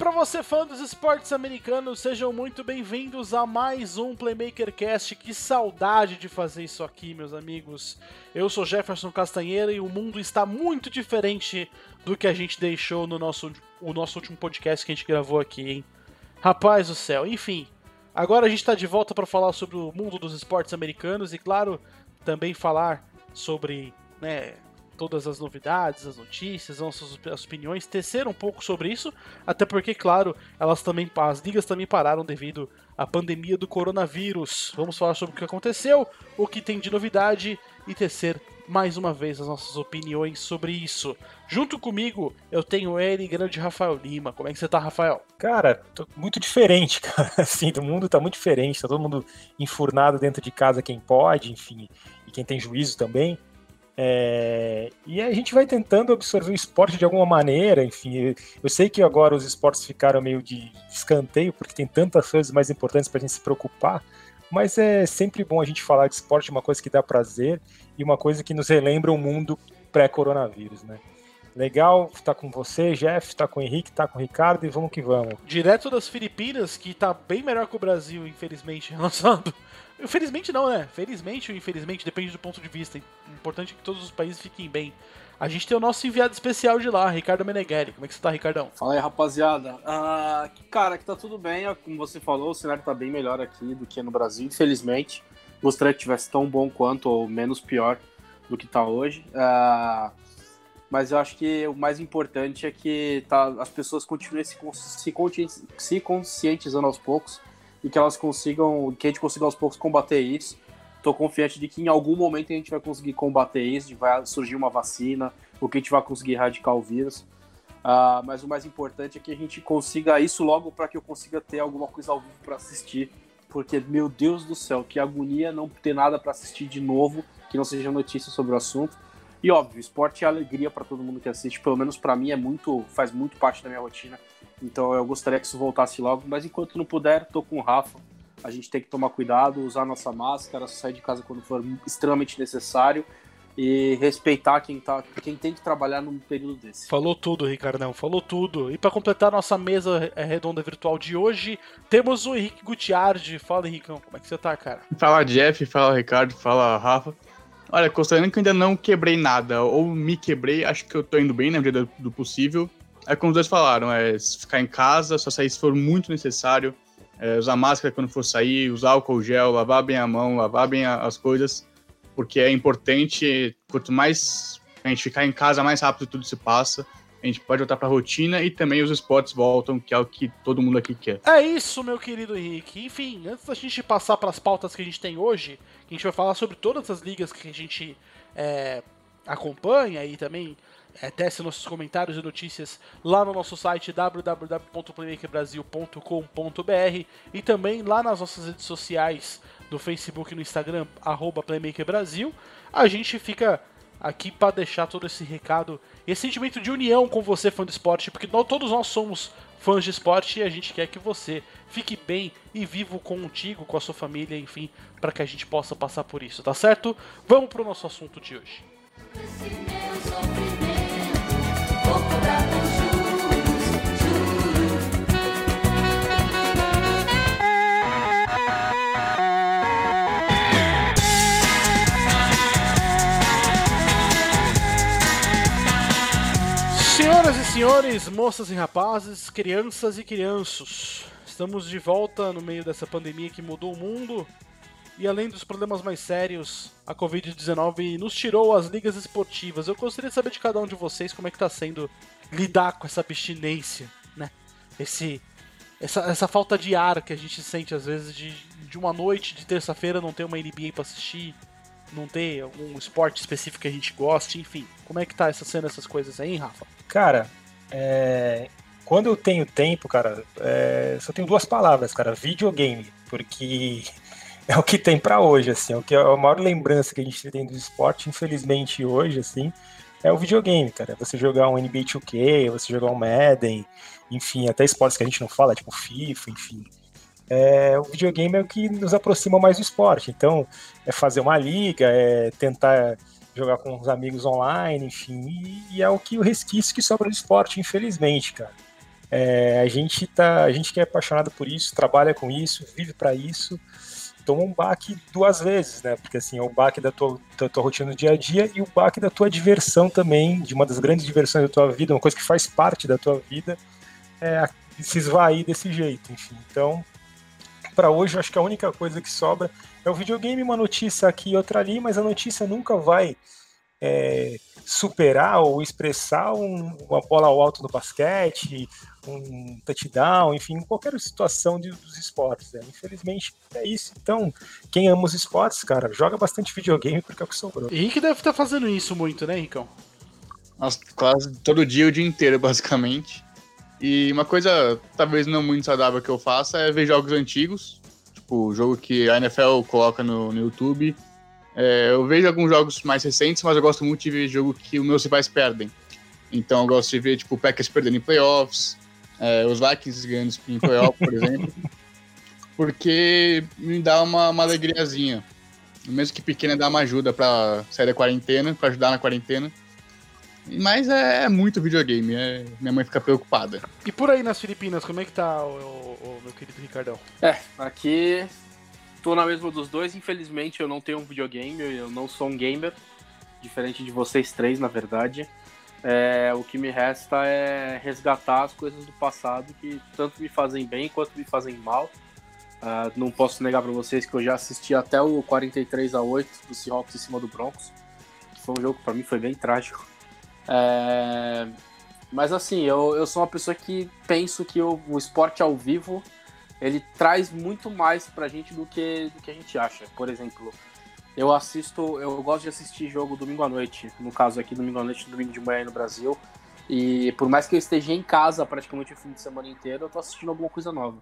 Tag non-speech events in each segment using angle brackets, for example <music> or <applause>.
Para você fã dos esportes americanos, sejam muito bem-vindos a mais um Playmaker Cast. Que saudade de fazer isso aqui, meus amigos. Eu sou Jefferson Castanheira e o mundo está muito diferente do que a gente deixou no nosso, o nosso último podcast que a gente gravou aqui, hein? Rapaz do céu, enfim. Agora a gente está de volta para falar sobre o mundo dos esportes americanos e, claro, também falar sobre né, todas as novidades, as notícias, nossas opiniões, tecer um pouco sobre isso, até porque, claro, elas também, as ligas também pararam devido à pandemia do coronavírus. Vamos falar sobre o que aconteceu, o que tem de novidade e tecer mais uma vez as nossas opiniões sobre isso. Junto comigo, eu tenho ele, grande Rafael Lima. Como é que você tá, Rafael? Cara, tô muito diferente, <laughs> cara. Assim, o mundo tá muito diferente, tá todo mundo enfurnado dentro de casa quem pode, enfim, e quem tem juízo também. É, e a gente vai tentando absorver o esporte de alguma maneira, enfim. Eu sei que agora os esportes ficaram meio de escanteio, porque tem tantas coisas mais importantes para a gente se preocupar, mas é sempre bom a gente falar de esporte, uma coisa que dá prazer e uma coisa que nos relembra o mundo pré-coronavírus, né? Legal estar tá com você, Jeff, estar tá com o Henrique, estar tá com o Ricardo e vamos que vamos. Direto das Filipinas, que está bem melhor que o Brasil, infelizmente, relacionado Infelizmente não, né? Felizmente ou infelizmente, depende do ponto de vista. O importante é que todos os países fiquem bem. A gente tem o nosso enviado especial de lá, Ricardo Meneghelli. Como é que você tá, Ricardão? Fala aí, rapaziada. Uh, cara, que tá tudo bem. Como você falou, o cenário tá bem melhor aqui do que no Brasil, infelizmente. Gostaria que tivesse tão bom quanto ou menos pior do que tá hoje. Uh, mas eu acho que o mais importante é que tá, as pessoas continuem se, se conscientizando aos poucos e que elas consigam, que a gente consiga aos poucos combater isso. Estou confiante de que em algum momento a gente vai conseguir combater isso, vai surgir uma vacina, ou que a gente vai conseguir erradicar o vírus. Uh, mas o mais importante é que a gente consiga isso logo para que eu consiga ter alguma coisa ao vivo para assistir. Porque, meu Deus do céu, que agonia não ter nada para assistir de novo, que não seja notícia sobre o assunto. E óbvio, esporte é alegria para todo mundo que assiste, pelo menos para mim é muito, faz muito parte da minha rotina. Então eu gostaria que isso voltasse logo, mas enquanto não puder, tô com o Rafa. A gente tem que tomar cuidado, usar nossa máscara, sair de casa quando for extremamente necessário e respeitar quem, tá, quem tem que trabalhar num período desse. Falou tudo, Ricardão, falou tudo. E para completar nossa mesa redonda virtual de hoje, temos o Henrique Gutiardi. Fala, Henricão, como é que você tá, cara? Fala, Jeff, fala, Ricardo, fala, Rafa. Olha, considerando que eu ainda não quebrei nada, ou me quebrei, acho que eu tô indo bem na medida do possível. É como os dois falaram, é ficar em casa, só sair se for muito necessário, é, usar máscara quando for sair, usar álcool gel, lavar bem a mão, lavar bem a, as coisas, porque é importante, quanto mais a gente ficar em casa, mais rápido tudo se passa, a gente pode voltar para a rotina e também os esportes voltam, que é o que todo mundo aqui quer. É isso, meu querido Henrique. Enfim, antes da gente passar para as pautas que a gente tem hoje, que a gente vai falar sobre todas as ligas que a gente é, acompanha e também é, teste nossos comentários e notícias lá no nosso site www.playmakerbrasil.com.br e também lá nas nossas redes sociais do Facebook e no Instagram, arroba PlaymakerBrasil. A gente fica aqui para deixar todo esse recado, esse sentimento de união com você, fã de esporte, porque nós, todos nós somos fãs de esporte e a gente quer que você fique bem e vivo contigo, com a sua família, enfim, para que a gente possa passar por isso, tá certo? Vamos para o nosso assunto de hoje. E senhores, moças e rapazes, crianças e crianços, estamos de volta no meio dessa pandemia que mudou o mundo e além dos problemas mais sérios, a Covid-19 nos tirou as ligas esportivas. Eu gostaria de saber de cada um de vocês como é que tá sendo lidar com essa abstinência, né? Esse, essa, essa falta de ar que a gente sente às vezes de, de uma noite de terça-feira não ter uma NBA para assistir, não ter algum esporte específico que a gente goste, enfim. Como é que tá essa sendo essas coisas aí, hein, Rafa? Cara, é... quando eu tenho tempo, cara, é... só tenho duas palavras, cara, videogame, porque é o que tem para hoje, assim, é o que é a maior lembrança que a gente tem do esporte, infelizmente hoje, assim, é o videogame, cara. Você jogar um NBA 2K, você jogar um Madden, enfim, até esportes que a gente não fala, tipo FIFA, enfim. É, o videogame é o que nos aproxima mais do esporte. Então, é fazer uma liga, é tentar jogar com os amigos online, enfim, e, é o que o resquício que sobra do esporte, infelizmente, cara. É, a gente tá, a gente que é apaixonado por isso, trabalha com isso, vive para isso, toma um baque duas vezes, né? Porque assim, é o baque da tua, da tua rotina no dia a dia e o baque da tua diversão também, de uma das grandes diversões da tua vida, uma coisa que faz parte da tua vida, é se esvair desse jeito, enfim. Então, para hoje, eu acho que a única coisa que sobra é o videogame, uma notícia aqui e outra ali, mas a notícia nunca vai é, superar ou expressar um, uma bola ao alto no basquete, um touchdown, enfim, qualquer situação de, dos esportes. Né? Infelizmente é isso. Então, quem ama os esportes, cara, joga bastante videogame porque é o que sobrou. Henrique deve estar fazendo isso muito, né, Ricão? Nossa, quase todo dia, o dia inteiro, <laughs> basicamente. E uma coisa, talvez não muito saudável que eu faça é ver jogos antigos, tipo, o jogo que a NFL coloca no, no YouTube. É, eu vejo alguns jogos mais recentes, mas eu gosto muito de ver jogo que os meus rivais perdem. Então eu gosto de ver, tipo, o Packers perdendo em playoffs, é, os Vikings ganhando em playoff, por exemplo. Porque me dá uma, uma alegriazinha. Mesmo que pequena, dá uma ajuda para sair da quarentena, para ajudar na quarentena. Mas é, é muito videogame, é, minha mãe fica preocupada. E por aí nas Filipinas, como é que tá o, o, o meu querido Ricardão? É, aqui tô na mesma dos dois, infelizmente eu não tenho um videogame, eu não sou um gamer, diferente de vocês três, na verdade. É, o que me resta é resgatar as coisas do passado que tanto me fazem bem quanto me fazem mal. Uh, não posso negar para vocês que eu já assisti até o 43 a 8 do Seahawks em cima do Broncos. Foi um jogo que para mim foi bem trágico. É... Mas assim, eu, eu sou uma pessoa que penso que o, o esporte ao vivo ele traz muito mais pra gente do que, do que a gente acha. Por exemplo, eu assisto, eu gosto de assistir jogo domingo à noite, no caso aqui domingo à noite, domingo de manhã no Brasil. E por mais que eu esteja em casa praticamente o fim de semana inteiro, eu tô assistindo alguma coisa nova.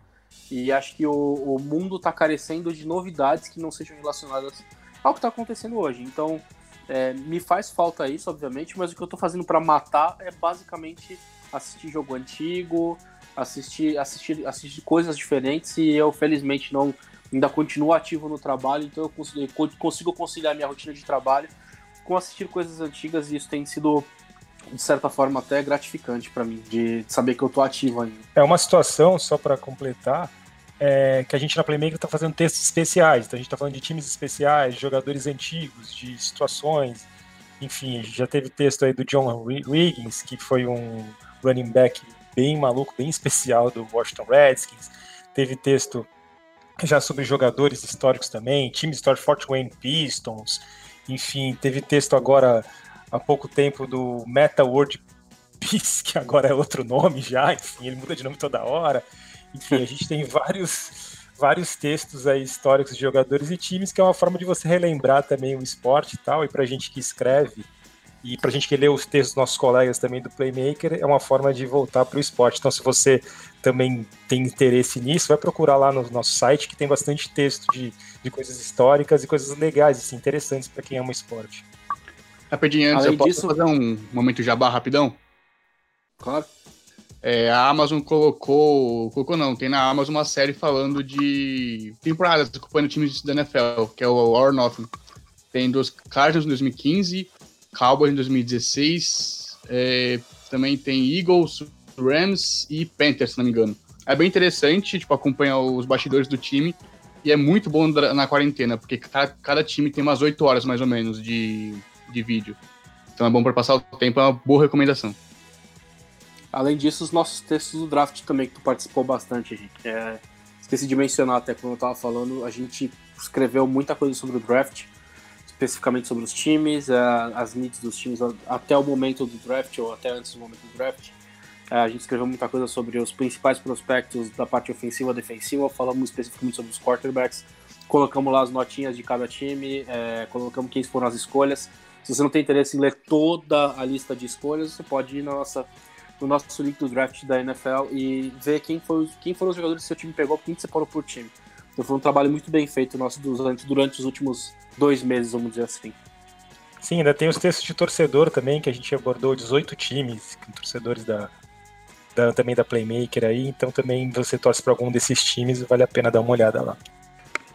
E acho que o, o mundo tá carecendo de novidades que não sejam relacionadas ao que tá acontecendo hoje. Então, é, me faz falta isso, obviamente, mas o que eu tô fazendo para matar é basicamente assistir jogo antigo, assistir, assistir, assistir coisas diferentes e eu felizmente não ainda continuo ativo no trabalho, então eu consigo, consigo conciliar minha rotina de trabalho com assistir coisas antigas e isso tem sido de certa forma até gratificante para mim de, saber que eu tô ativo ainda. É uma situação só para completar é, que a gente na Playmaker está fazendo textos especiais. Então a gente está falando de times especiais, de jogadores antigos, de situações. Enfim, já teve texto aí do John Wiggins, que foi um running back bem maluco, bem especial do Washington Redskins. Teve texto já sobre jogadores históricos também, time histórico Fort Wayne Pistons. Enfim, teve texto agora há pouco tempo do Meta World <laughs> Peace, que agora é outro nome já, enfim, ele muda de nome toda hora. Enfim, a gente tem vários, vários textos aí históricos de jogadores e times, que é uma forma de você relembrar também o esporte e tal, e pra gente que escreve, e pra gente que lê os textos dos nossos colegas também do Playmaker, é uma forma de voltar pro esporte. Então, se você também tem interesse nisso, vai procurar lá no nosso site, que tem bastante texto de, de coisas históricas e coisas legais, assim, interessantes para quem ama o esporte. Rapidinho, antes, Além eu posso disso... fazer um momento jabá rapidão? Claro. É, a Amazon colocou. Colocou não, tem na Amazon uma série falando de temporadas ocupando times da NFL, que é o Or Nothing. Tem dos Cardinals em 2015, Cowboys em 2016, é, também tem Eagles, Rams e Panthers, se não me engano. É bem interessante, tipo, acompanhar os bastidores do time. E é muito bom na quarentena, porque cada, cada time tem umas 8 horas mais ou menos de, de vídeo. Então é bom para passar o tempo, é uma boa recomendação. Além disso, os nossos textos do draft também, que tu participou bastante, Henrique. É, esqueci de mencionar até quando eu tava falando, a gente escreveu muita coisa sobre o draft, especificamente sobre os times, é, as needs dos times até o momento do draft ou até antes do momento do draft. É, a gente escreveu muita coisa sobre os principais prospectos da parte ofensiva e defensiva, falamos especificamente sobre os quarterbacks, colocamos lá as notinhas de cada time, é, colocamos quem foram as escolhas. Se você não tem interesse em ler toda a lista de escolhas, você pode ir na nossa no nosso link do draft da NFL e ver quem, foi, quem foram os jogadores que seu time pegou, quem separou por time. Então foi um trabalho muito bem feito nosso durante, durante os últimos dois meses, vamos dizer assim. Sim, ainda tem os textos de torcedor também, que a gente abordou 18 times, torcedores da, da, também da Playmaker aí, então também você torce para algum desses times, vale a pena dar uma olhada lá.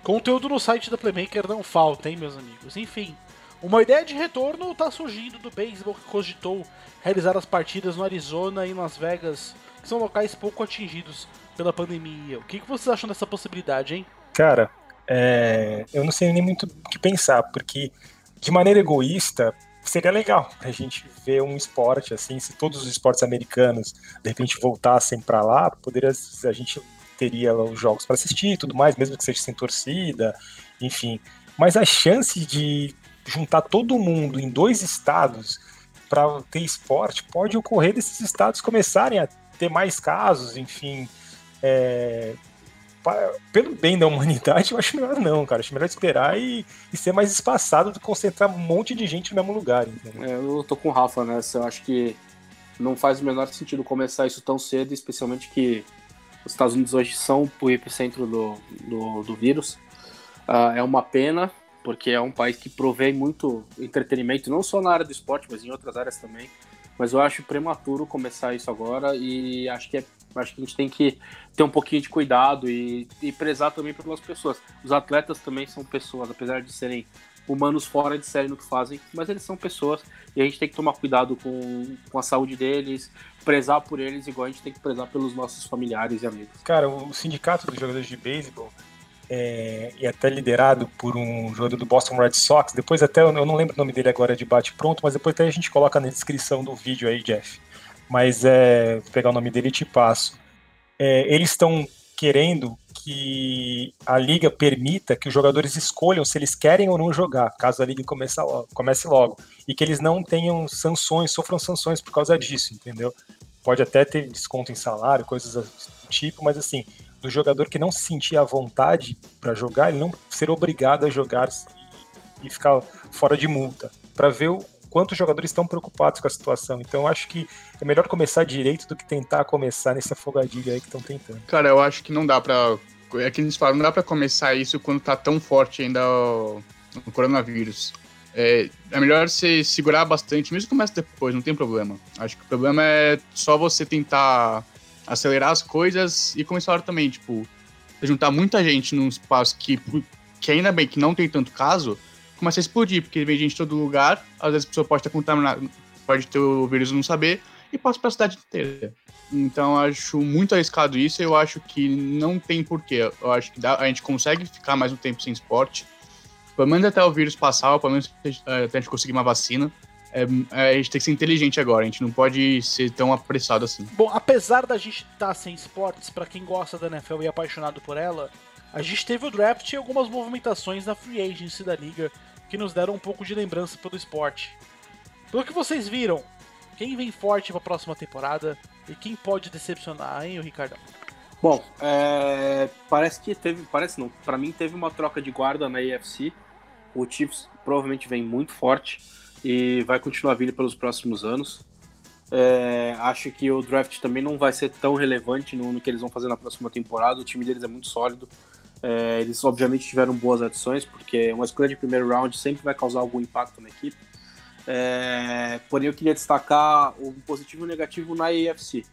Conteúdo no site da Playmaker não falta, hein, meus amigos? Enfim, uma ideia de retorno está surgindo do beisebol que cogitou realizar as partidas no Arizona e em Las Vegas que são locais pouco atingidos pela pandemia. O que, que vocês acham dessa possibilidade, hein? Cara, é, eu não sei nem muito o que pensar, porque de maneira egoísta seria legal a gente ver um esporte assim, se todos os esportes americanos de repente voltassem para lá, poderia a gente teria os jogos para assistir e tudo mais, mesmo que seja sem torcida, enfim. Mas a chance de juntar todo mundo em dois estados para ter esporte pode ocorrer desses estados começarem a ter mais casos, enfim. É, pelo bem da humanidade, eu acho melhor não, cara. Acho melhor esperar e, e ser mais espaçado do que concentrar um monte de gente no mesmo lugar. É, eu tô com o Rafa nessa. Eu acho que não faz o menor sentido começar isso tão cedo, especialmente que os Estados Unidos hoje são o epicentro do, do, do vírus. Uh, é uma pena, porque é um país que provém muito entretenimento, não só na área do esporte, mas em outras áreas também. Mas eu acho prematuro começar isso agora e acho que, é, acho que a gente tem que ter um pouquinho de cuidado e, e prezar também pelas pessoas. Os atletas também são pessoas, apesar de serem humanos fora de série no que fazem, mas eles são pessoas e a gente tem que tomar cuidado com, com a saúde deles, prezar por eles igual a gente tem que prezar pelos nossos familiares e amigos. Cara, o sindicato dos jogadores de beisebol é, e até liderado por um jogador do Boston Red Sox. Depois até, eu não lembro o nome dele agora de bate pronto, mas depois até a gente coloca na descrição do vídeo aí, Jeff. Mas é, vou pegar o nome dele e te passo. É, eles estão querendo que a liga permita que os jogadores escolham se eles querem ou não jogar, caso a liga comece logo, comece logo. E que eles não tenham sanções, sofram sanções por causa disso, entendeu? Pode até ter desconto em salário, coisas do tipo, mas assim, do jogador que não se sentir à vontade para jogar, ele não ser obrigado a jogar e ficar fora de multa, para ver o quanto os jogadores estão preocupados com a situação. Então acho que é melhor começar direito do que tentar começar nesse afogadilho aí que estão tentando. Cara, eu acho que não dá para é que eles falam, não dá para começar isso quando tá tão forte ainda o, o coronavírus. É, é, melhor você segurar bastante, mesmo que comece depois, não tem problema. Acho que o problema é só você tentar acelerar as coisas e começar também, tipo, juntar muita gente num espaço que, que ainda bem que não tem tanto caso, começa a explodir, porque vem gente de todo lugar, às vezes a pessoa pode estar contaminada, pode ter o vírus e não saber, e passa para a cidade inteira. Então acho muito arriscado isso, eu acho que não tem porquê. Eu acho que dá, a gente consegue ficar mais um tempo sem esporte, pelo menos até o vírus passar, pelo menos até a gente conseguir uma vacina é, é, a gente tem que ser inteligente agora, a gente não pode ser tão apressado assim. Bom, apesar da gente estar tá sem esportes, para quem gosta da NFL e é apaixonado por ela, a gente teve o draft e algumas movimentações na free agency da liga que nos deram um pouco de lembrança pelo esporte. Pelo que vocês viram, quem vem forte para a próxima temporada e quem pode decepcionar, hein, o Ricardão? Bom, é, parece que teve, parece não, para mim teve uma troca de guarda na AFC. O Chiefs provavelmente vem muito forte e vai continuar vindo pelos próximos anos. É, acho que o draft também não vai ser tão relevante no, no, que eles vão fazer na próxima temporada. O time deles é muito sólido. É, eles obviamente tiveram boas adições, porque uma escolha de primeiro round sempre vai causar algum impacto na equipe. É, porém, eu queria destacar o positivo e o negativo na AFC.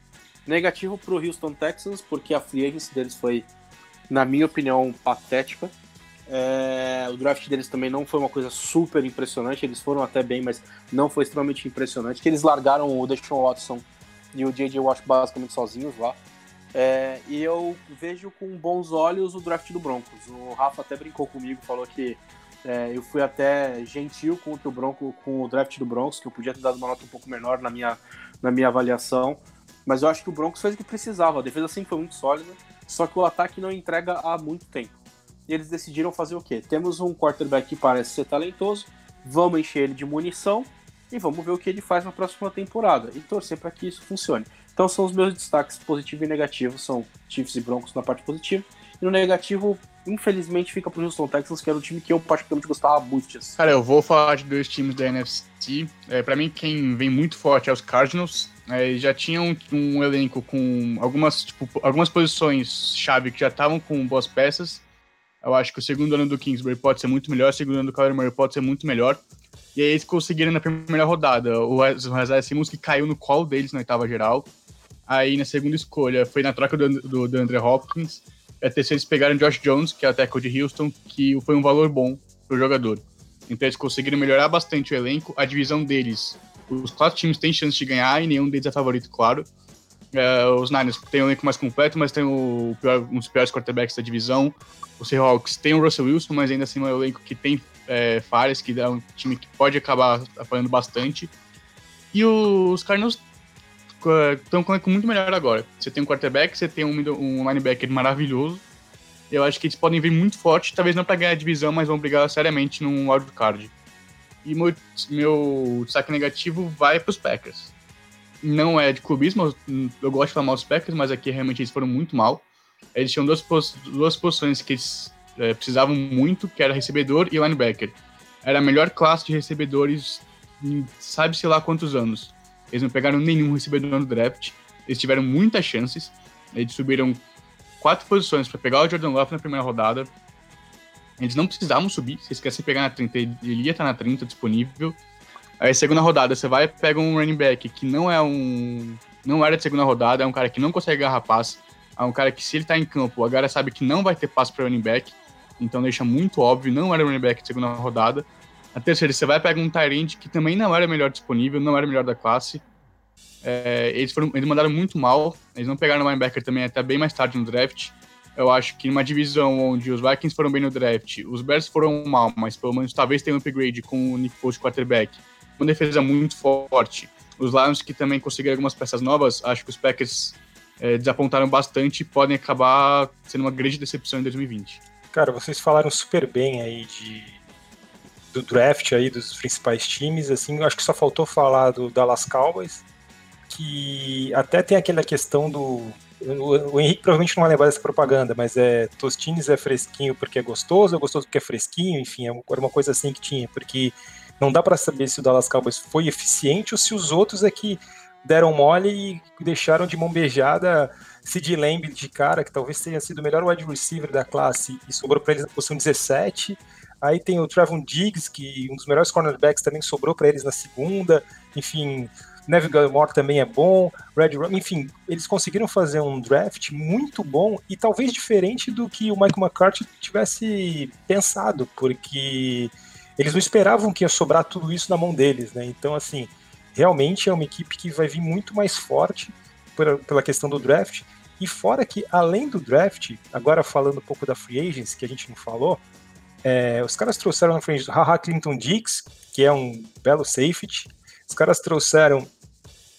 Negativo para o Houston Texans, porque a free agency deles foi, na minha opinião, patética. É, o draft deles também não foi uma coisa super impressionante, eles foram até bem, mas não foi extremamente impressionante. Que eles largaram o Deshaun Watson e o J.J. Watt basicamente sozinhos lá. É, e eu vejo com bons olhos o draft do Broncos. O Rafa até brincou comigo, falou que é, eu fui até gentil com o Bronco, com o draft do Broncos, que eu podia ter dado uma nota um pouco menor na minha, na minha avaliação. Mas eu acho que o Broncos fez o que precisava. A defesa sempre foi muito sólida, só que o ataque não entrega há muito tempo e eles decidiram fazer o quê? Temos um quarterback que parece ser talentoso, vamos encher ele de munição e vamos ver o que ele faz na próxima temporada e torcer para que isso funcione. Então são os meus destaques positivo e negativo, são Chiefs e Broncos na parte positiva. E no negativo, infelizmente, fica pro Houston Texans, que era o time que eu particularmente gostava muito disso. Cara, eu vou falar de dois times da NFC. É, para mim, quem vem muito forte é os Cardinals. É, já tinham um, um elenco com algumas, tipo, algumas posições chave que já estavam com boas peças. Eu acho que o segundo ano do Kingsbury pode ser muito melhor, o segundo ano do Kyler Murray pode ser muito melhor. E aí eles conseguiram na primeira rodada o Isaiah Simmons, que caiu no colo deles na oitava geral. Aí na segunda escolha foi na troca do, do, do André Hopkins. A terceira eles pegaram Josh Jones, que é o tackle de Houston, que foi um valor bom pro jogador. Então eles conseguiram melhorar bastante o elenco. A divisão deles, os quatro times têm chance de ganhar e nenhum deles é favorito, claro. É, os Niners têm um elenco mais completo, mas tem o pior, um dos piores quarterbacks da divisão. O Seahawks tem o Russell Wilson, mas ainda assim é um elenco que tem é, falhas, que é um time que pode acabar apanhando bastante. E os Cardinals estão com muito melhor agora. Você tem um quarterback, você tem um, um linebacker maravilhoso. Eu acho que eles podem vir muito forte, talvez não para ganhar a divisão, mas vão brigar seriamente num wildcard. E meu, meu negativo vai para os Packers. Não é de clubismo, eu gosto de falar mal dos Packers, mas aqui realmente eles foram muito mal. Eles tinham duas, pos duas posições que eles é, precisavam muito, que era recebedor e linebacker. Era a melhor classe de recebedores sabe-se lá quantos anos. Eles não pegaram nenhum recebedor no draft, eles tiveram muitas chances, eles subiram quatro posições para pegar o Jordan Love na primeira rodada, eles não precisavam subir. Se eles quisessem pegar na 30, ele ia estar na 30 disponível. Aí, segunda rodada, você vai pega um running back que não é um. Não era de segunda rodada, é um cara que não consegue agarrar passe. É um cara que, se ele tá em campo, agora sabe que não vai ter passe para running back. Então deixa muito óbvio, não era running back de segunda rodada. A terceira, você vai pegar um Tyrant que também não era melhor disponível, não era melhor da classe. É, eles, foram, eles mandaram muito mal. Eles não pegaram o linebacker também até bem mais tarde no draft. Eu acho que numa divisão onde os Vikings foram bem no draft, os Bears foram mal, mas pelo menos talvez tenha um upgrade com o Nick Foles quarterback. Uma defesa muito forte. Os Lions que também conseguiram algumas peças novas, acho que os Packers é, desapontaram bastante e podem acabar sendo uma grande decepção em 2020. Cara, vocês falaram super bem aí de do draft aí dos principais times, assim, acho que só faltou falar do Dallas Cowboys, que até tem aquela questão do o, Henrique provavelmente não vai lembrar dessa propaganda, mas é Tostines é fresquinho porque é gostoso, é gostoso porque é fresquinho, enfim, é era uma coisa assim que tinha, porque não dá para saber se o Dallas Cowboys foi eficiente ou se os outros é que deram mole e deixaram de mão beijada Sid Lamb de cara, que talvez tenha sido o melhor wide receiver da classe e sobrou para eles na posição 17. Aí tem o Trevon Diggs, que um dos melhores cornerbacks também sobrou para eles na segunda. Enfim, Neville Gilmore também é bom, Red Rum, enfim, eles conseguiram fazer um draft muito bom e talvez diferente do que o Michael McCarthy tivesse pensado, porque eles não esperavam que ia sobrar tudo isso na mão deles, né? Então, assim, realmente é uma equipe que vai vir muito mais forte pela questão do draft. E fora que, além do draft, agora falando um pouco da free agents, que a gente não falou, é, os caras trouxeram na frente do Haha Clinton Dix, que é um belo safety, os caras trouxeram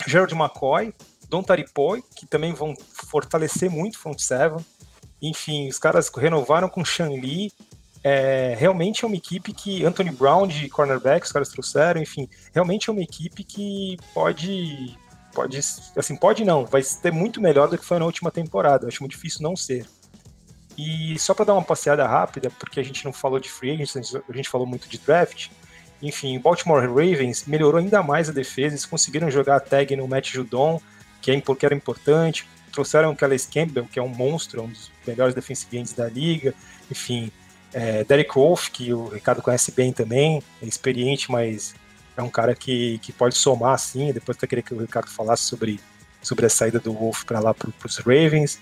Gerald McCoy, Don Taripoy, que também vão fortalecer muito o front seven. Enfim, os caras renovaram com Sean Lee. É, realmente é uma equipe que Anthony Brown de cornerback, os caras trouxeram, enfim, realmente é uma equipe que pode pode assim, pode não, vai ser muito melhor do que foi na última temporada. Eu acho muito difícil não ser. E só para dar uma passeada rápida, porque a gente não falou de free agents, a gente falou muito de draft. Enfim, Baltimore Ravens melhorou ainda mais a defesa, eles conseguiram jogar a tag no Matt Judon, que, é, era importante, trouxeram o Calais Campbell, que é um monstro, um dos melhores defensive da liga, enfim, é, Derek Wolf, que o Ricardo conhece bem também, é experiente, mas é um cara que, que pode somar assim, depois até queria que o Ricardo falasse sobre, sobre a saída do Wolf para lá para os Ravens,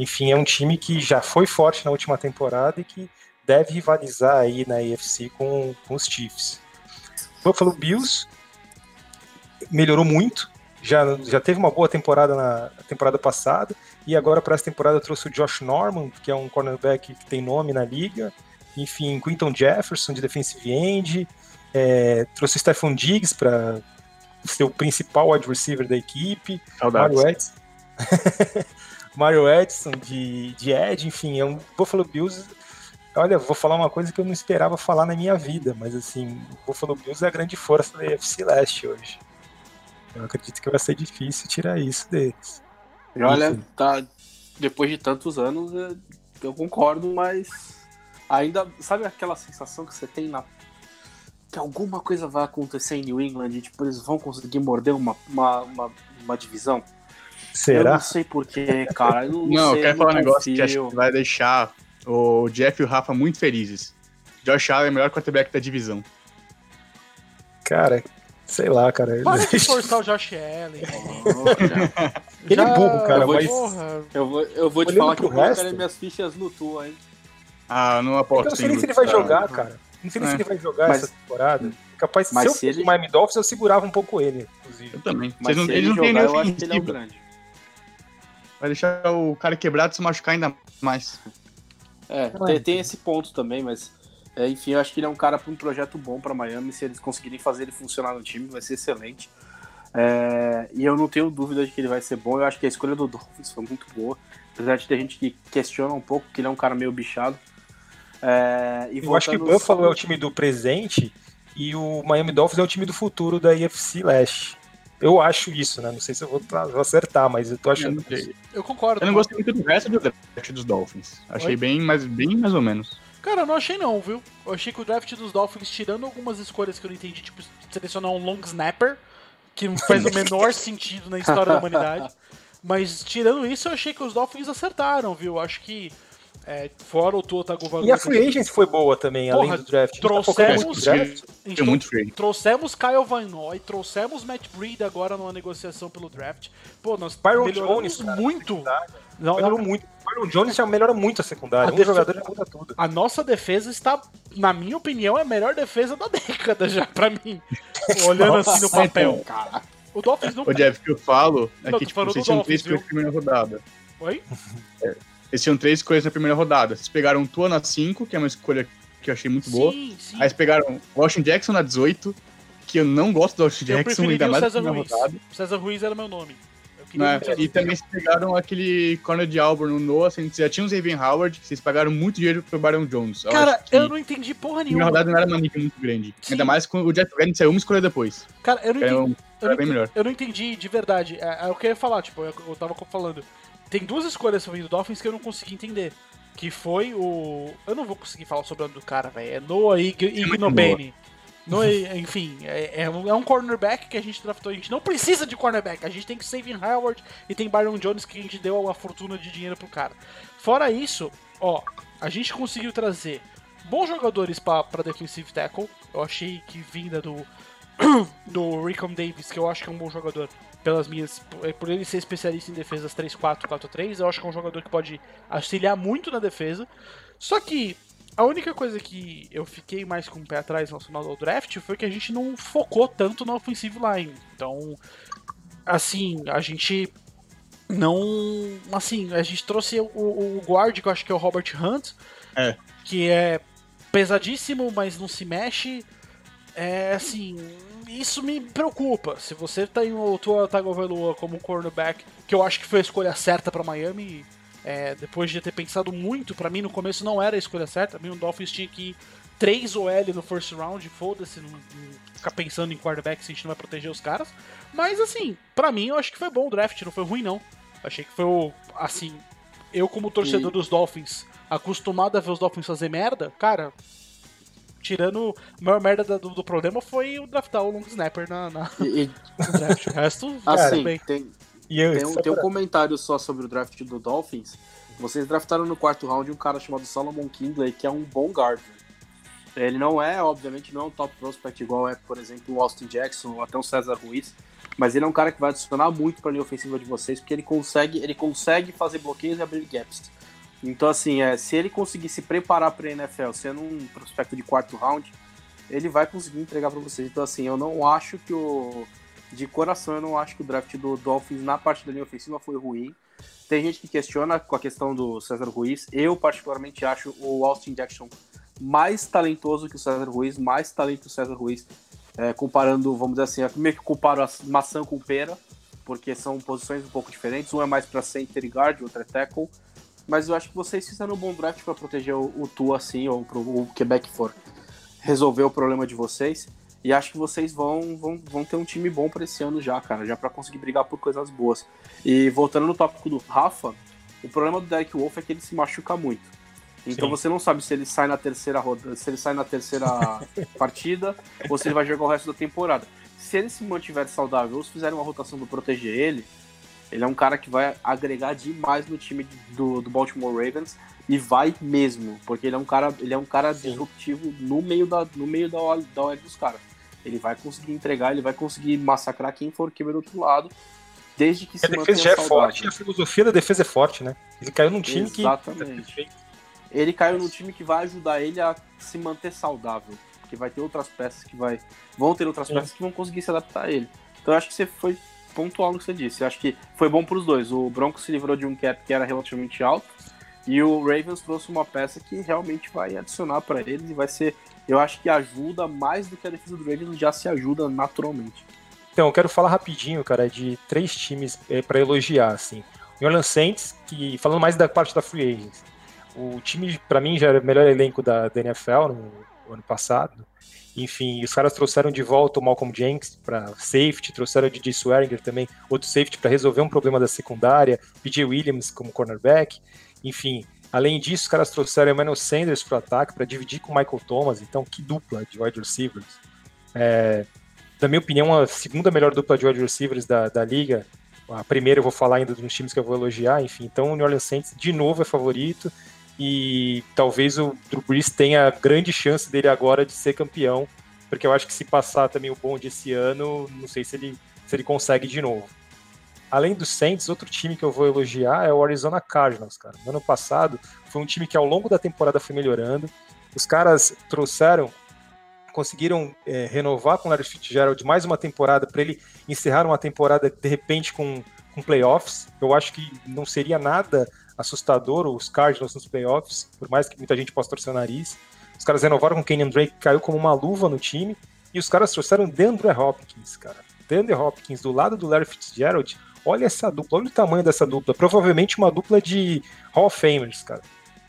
enfim, é um time que já foi forte na última temporada e que deve rivalizar aí na AFC com, com os Chiefs. Buffalo Bills melhorou muito, já, já teve uma boa temporada na temporada passada, e agora para essa temporada trouxe o Josh Norman, que é um cornerback que tem nome na liga, enfim, Quinton Jefferson de defensive end, é, trouxe o Stephon Diggs para ser o principal wide receiver da equipe, Mario Edson, <laughs> Mario Edson de, de Ed, enfim, é um Buffalo Bills Olha, vou falar uma coisa que eu não esperava falar na minha vida, mas assim, o Buffalo Bills é a grande força da UFC Leste hoje. Eu acredito que vai ser difícil tirar isso deles. E olha, tá, depois de tantos anos, eu concordo, mas ainda. Sabe aquela sensação que você tem na. Que alguma coisa vai acontecer em New England e tipo, eles vão conseguir morder uma, uma, uma, uma divisão? Será? Eu não sei porquê, cara. Eu não, não sei, eu quero falar um negócio que acho que vai deixar o Jeff e o Rafa muito felizes. Josh Allen é o melhor quarterback da divisão. Cara, sei lá, cara. Para de forçar o Josh Allen. <laughs> Ele é burro, cara, eu vou mas. Porra. Eu vou, eu vou te falar que eu resto- minhas fichas no tua, hein? Ah, não Eu aposto não sei em nem se ele vai jogar, cara. cara. Não sei nem É. se ele vai jogar Mas- essa temporada. Capaz, mas se eu se fosse ele- o Miami Dolphins, eu segurava um pouco ele, inclusive. Eu também. Mas não, se eles ele não jogar, nem eu acho que ele é grande. Vai deixar o cara quebrado se machucar ainda mais. É, tem, tem esse ponto também, mas é, enfim, eu acho que ele é um cara para um projeto bom para Miami. Se eles conseguirem fazer ele funcionar no time, vai ser excelente. É, e eu não tenho dúvida de que ele vai ser bom. Eu acho que a escolha do Dolphins foi muito boa. Apesar de ter gente que questiona um pouco, que ele é um cara meio bichado. É, e eu acho que o Buffalo é o time do presente e o Miami Dolphins é o time do futuro da IFC Leste. Eu acho isso, né? Não sei se eu vou, vou acertar, mas eu tô achando eu, isso. Eu concordo. Eu não gostei muito do resto do draft dos Dolphins. Achei bem mais, bem mais ou menos. Cara, eu não achei não, viu? Eu achei que o draft dos Dolphins, tirando algumas escolhas que eu não entendi, tipo, selecionar um long snapper, que não faz o menor <laughs> sentido na história da humanidade. Mas tirando isso, eu achei que os Dolphins acertaram, viu? Eu acho que é, fora o Tua Tagovailoa. E a free agency foi boa também, Porra, além do draft. Tá trouxemos, draft. Muito free. trouxemos Kyle Van Noy, trouxemos Matt Breed agora numa negociação pelo draft. Pô, nós Byron melhoramos Jones, muito. não, melhorou não, muito. Byron Jones já melhora muito a secundária. A um defesa, jogador já muda tudo. A nossa defesa está, na minha opinião, é a melhor defesa da <laughs> década já, pra mim. Olhando nossa, assim no papel. Cara. O Dolphins não. O Jeff, que eu falo é não, que tipo, vocês tinham três escolhas na primeira rodada. Oi? É. Eles tinham três escolhas na primeira rodada. Vocês pegaram Tua na 5, que é uma escolha que eu achei muito sim, boa. Sim. Aí eles pegaram Washington Jackson na 18, que eu não gosto do Washington Jackson, ainda mais na primeira Ruiz. rodada. César Ruiz era meu nome. É, e também vocês pegaram aquele corner de Auburn no Noah, assim, já tinha o Xavier Howard, vocês pagaram muito dinheiro pro Byron Jones. Eu Cara, eu não entendi porra nenhuma. Na rodada não era uma nick muito grande. Sim. Ainda mais com o Jeff Glenn saiu uma escolha depois. Cara, eu não entendi. Um, eu, não entendi eu não entendi de verdade. É, é, o que eu ia falar, tipo, eu, eu tava falando. Tem duas escolhas sobre o Dolphins que eu não consegui entender. Que foi o. Eu não vou conseguir falar sobre o nome do cara, velho. É Noah Ig Ignobene. No, enfim, é, é, um, é, um, cornerback que a gente draftou. A gente não precisa de cornerback. A gente tem que Saving Howard e tem Byron Jones que a gente deu uma fortuna de dinheiro pro cara. Fora isso, ó, a gente conseguiu trazer bons jogadores para defensive tackle. Eu achei que vinda do <clears throat> do Ricom Davis, que eu acho que é um bom jogador, pelas minhas. Por ele ser especialista em defesas 3-4, 4-3, eu acho que é um jogador que pode auxiliar muito na defesa. Só que a única coisa que eu fiquei mais com o pé atrás relacionado ao draft foi que a gente não focou tanto na offensive line. Então, assim, a gente não. Assim, a gente trouxe o, o guard, que eu acho que é o Robert Hunt, é. que é pesadíssimo, mas não se mexe. É assim, isso me preocupa. Se você tem o Tua Tagovailoa como cornerback, que eu acho que foi a escolha certa para Miami, é, depois de ter pensado muito, para mim no começo não era a escolha certa. Pra mim o Dolphins tinha que ir 3 OL no first round, foda-se, não, não, ficar pensando em quarterback se a gente não vai proteger os caras. Mas assim, para mim eu acho que foi bom o draft, não foi ruim não. Achei que foi o. Assim, eu como torcedor e... dos Dolphins, acostumado a ver os Dolphins fazer merda, cara, tirando a maior merda do, do, problema foi o draftar o long snapper na, na e, <laughs> no draft. O resto, <laughs> assim, bem. Tem, eu, tem, um, tem um comentário só sobre o draft do Dolphins. Vocês draftaram no quarto round um cara chamado Solomon Kingley, que é um bom guard. Ele não é, obviamente, não é um top prospect igual é, por exemplo, o Austin Jackson ou até o César Ruiz, mas ele é um cara que vai adicionar muito para a linha ofensiva de vocês, porque ele consegue, ele consegue fazer bloqueios e abrir gaps. Então, assim, é, se ele conseguir se preparar para a NFL sendo um prospecto de quarto round, ele vai conseguir entregar para vocês. Então, assim, eu não acho que o. De coração, eu não acho que o draft do Dolphins na parte da linha ofensiva foi ruim. Tem gente que questiona com a questão do César Ruiz. Eu, particularmente, acho o Austin Jackson mais talentoso que o César Ruiz, mais talento o César Ruiz. É, comparando, vamos dizer assim, meio que comparo a maçã com pera, porque são posições um pouco diferentes. Um é mais para center e guard, outro é tackle. Mas eu acho que vocês fizeram um bom draft para proteger o, o Tua, assim, ou pro, o Quebec for resolver o problema de vocês. E acho que vocês vão, vão, vão ter um time bom para esse ano já, cara, já para conseguir brigar por coisas boas. E voltando no tópico do Rafa, o problema do Derek Wolf é que ele se machuca muito. Então Sim. você não sabe se ele sai na terceira roda, se ele sai na terceira <laughs> partida ou se ele vai jogar o resto da temporada. Se ele se mantiver saudável ou se fizerem uma rotação do proteger ele, ele é um cara que vai agregar demais no time do, do Baltimore Ravens e vai mesmo, porque ele é um cara, ele é um cara disruptivo no meio da no meio da OL, da OL dos caras. Ele vai conseguir entregar, ele vai conseguir massacrar quem for que do outro lado, desde que a se defesa já é forte, a filosofia da defesa é forte, né? Ele caiu num time Exatamente. que ele caiu num time que vai ajudar ele a se manter saudável, porque vai ter outras peças que vai vão ter outras peças que vão conseguir se adaptar a ele. Então eu acho que você foi pontual no que você disse. Eu acho que foi bom para os dois. O Broncos se livrou de um cap que era relativamente alto e o Ravens trouxe uma peça que realmente vai adicionar para eles e vai ser, eu acho que ajuda mais do que a defesa do Ravens já se ajuda naturalmente. Então, eu quero falar rapidinho, cara, de três times é, para elogiar, assim. New Orleans Saints, que falando mais da parte da free agents, o time para mim já era o melhor elenco da, da NFL no, no ano passado. Enfim, os caras trouxeram de volta o Malcolm Jenkins para safety, trouxeram o DJ Swearinger também, outro safety para resolver um problema da secundária, PJ Williams como cornerback. Enfim, além disso, os caras trouxeram Emmanuel Sanders para o ataque para dividir com o Michael Thomas. Então, que dupla de wide receivers. É, na minha opinião, a segunda melhor dupla de wide receivers da, da liga. A primeira eu vou falar ainda dos times que eu vou elogiar, enfim. Então, o New Orleans Saints de novo é favorito e talvez o Drew Brees tenha grande chance dele agora de ser campeão, porque eu acho que se passar também o bonde esse ano, não sei se ele, se ele consegue de novo. Além do Saints, outro time que eu vou elogiar é o Arizona Cardinals, cara. No ano passado, foi um time que ao longo da temporada foi melhorando. Os caras trouxeram, conseguiram é, renovar com o Larry Fitzgerald mais uma temporada para ele encerrar uma temporada de repente com, com playoffs. Eu acho que não seria nada assustador os Cardinals nos playoffs, por mais que muita gente possa torcer o nariz. Os caras renovaram com o Kenyon Drake, que caiu como uma luva no time, e os caras trouxeram DeAndre Hopkins, cara. DeAndre Hopkins do lado do Larry Fitzgerald Olha essa dupla, olha o tamanho dessa dupla. Provavelmente uma dupla de Hall of Famers, cara.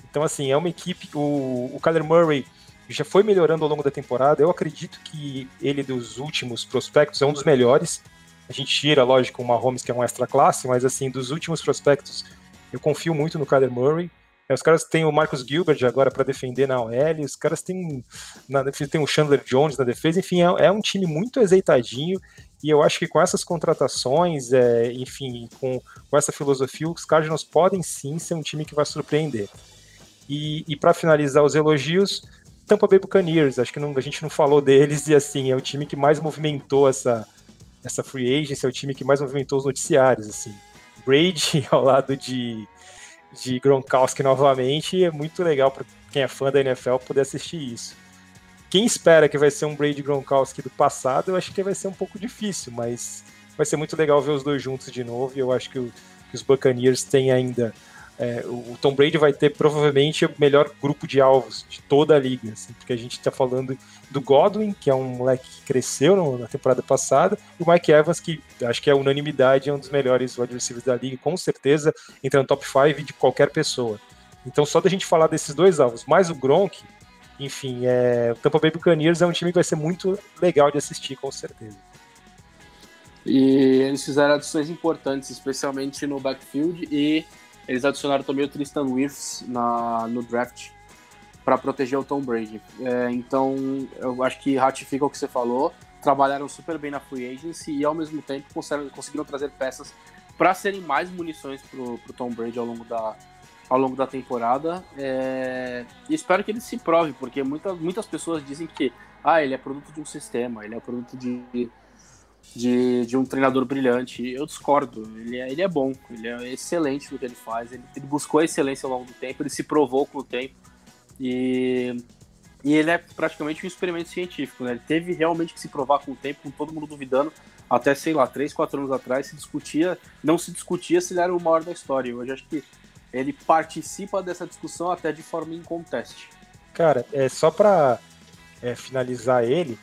Então, assim, é uma equipe. O, o Kyler Murray já foi melhorando ao longo da temporada. Eu acredito que ele, dos últimos prospectos, é um dos melhores. A gente tira, lógico, o Mahomes, que é um extra classe, mas, assim, dos últimos prospectos, eu confio muito no Kyler Murray. Os caras têm o Marcus Gilbert agora para defender na OL, os caras têm, na tem o Chandler Jones na defesa, enfim, é, é um time muito azeitadinho e eu acho que com essas contratações, é, enfim, com, com, essa filosofia, os Cardinals podem sim ser um time que vai surpreender. E, e para finalizar os elogios, Tampa Bay Buccaneers, acho que não, a gente não falou deles, e assim, é o time que mais movimentou essa, essa free agency, é o time que mais movimentou os noticiários, assim. Brady <laughs> ao lado de, de Gronkowski novamente, é muito legal para quem é fã da NFL poder assistir isso. Quem espera que vai ser um Brady Gronkowski do passado, eu acho que vai ser um pouco difícil, mas vai ser muito legal ver os dois juntos de novo. E eu acho que, o, que os Buccaneers têm ainda. É, o Tom Brady vai ter provavelmente o melhor grupo de alvos de toda a liga, assim, porque a gente está falando do Godwin, que é um moleque que cresceu na temporada passada, e o Mike Evans, que acho que é unanimidade, é um dos melhores receivers da liga, com certeza entra no top 5 de qualquer pessoa. Então, só da gente falar desses dois alvos, mais o Gronk, enfim, é, o Tampa Bay Buccaneers é um time que vai ser muito legal de assistir, com certeza. E eles fizeram adições importantes, especialmente no backfield, e eles adicionaram também o Tristan Wirfs na, no draft para proteger o Tom Brady. É, então, eu acho que ratifica o que você falou. Trabalharam super bem na free agency e, ao mesmo tempo, conseguiram trazer peças para serem mais munições para o Tom Brady ao longo da, ao longo da temporada. É... E espero que ele se prove, porque muita, muitas pessoas dizem que ah, ele é produto de um sistema, ele é produto de, de, de um treinador brilhante. Eu discordo, ele é, ele é bom, ele é excelente no que ele faz, ele, ele buscou a excelência ao longo do tempo, ele se provou com o tempo. E, e ele é praticamente um experimento científico, né? Ele teve realmente que se provar com o tempo, com todo mundo duvidando. Até, sei lá, 3, 4 anos atrás se discutia, não se discutia se ele era o maior da história. Hoje acho que ele participa dessa discussão até de forma inconteste. Cara, é só para é, finalizar ele,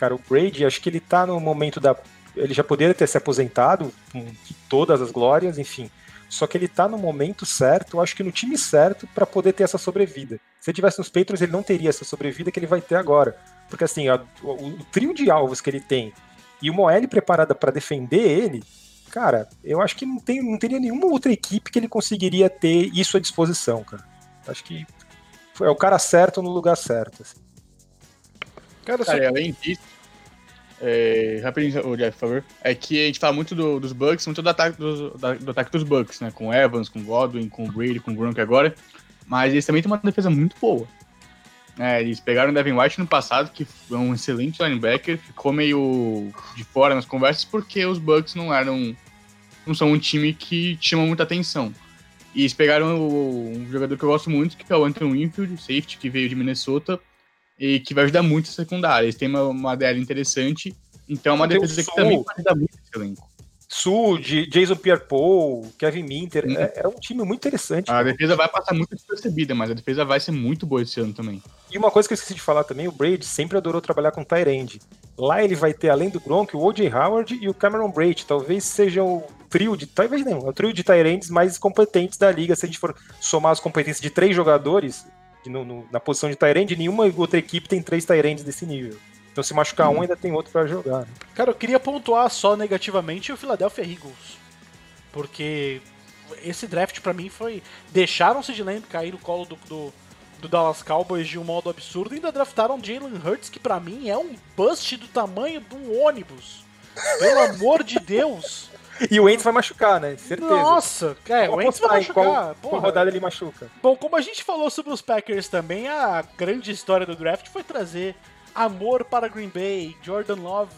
cara, o Brady, acho que ele tá no momento da. Ele já poderia ter se aposentado com todas as glórias, enfim. Só que ele tá no momento certo, acho que no time certo, para poder ter essa sobrevida. Se ele tivesse nos Patriots, ele não teria essa sobrevida que ele vai ter agora. Porque assim, a, o, o, trio de alvos que ele tem e uma OL preparada para defender ele, cara, eu acho que não, tem, não teria nenhuma outra equipe que ele conseguiria ter isso à disposição, cara. Acho que é o cara certo no lugar certo. Assim. Cara, cara só... além disso, é, rapidinho, Jeff, por favor. É que a gente fala muito do, dos Bucks, muito do ataque dos, da, do ataque dos Bucks, né? Com Evans, com Godwin, com Brady, com Gronk agora. Mas eles também têm uma defesa muito boa. É, eles pegaram o Devin White no passado, que foi um excelente linebacker, ficou meio de fora nas conversas porque os Bucks não eram. não são um time que chama muita atenção. E eles pegaram um jogador que eu gosto muito, que é o Anthony Winfield, safety, que veio de Minnesota, e que vai ajudar muito a secundária. Eles têm uma, uma DL interessante, então é uma defesa que também vai ajudar muito esse elenco. Sud, Jason Pierre-Paul, Kevin Minter. Hum. É, era um time muito interessante. A defesa vai passar muito despercebida, mas a defesa vai ser muito boa esse ano também. E uma coisa que eu esqueci de falar também, o Brady sempre adorou trabalhar com Tyrande. Lá ele vai ter, além do Gronk, o O.J. Howard e o Cameron Brady. Talvez seja o trio de. Talvez não, é o trio de Tyrands mais competentes da liga. Se a gente for somar as competências de três jogadores no, no, na posição de Tyrande, nenhuma outra equipe tem três Tyrands desse nível. Então se machucar um, ainda tem outro para jogar. Né? Cara, eu queria pontuar só negativamente o Philadelphia Eagles. Porque esse draft para mim foi. Deixaram o Sid Lamb cair no colo do, do, do, Dallas Cowboys de um modo absurdo e ainda draftaram Jalen Hurts, que para mim é um bust do tamanho de um ônibus. Pelo amor de Deus! E o Wentz vai machucar, né? Certeza. Nossa, é, o Wentz vai machucar. Qual, qual rodada ele machuca? Bom, como a gente falou sobre os Packers também, a grande história do draft foi trazer amor para Green Bay. Jordan Love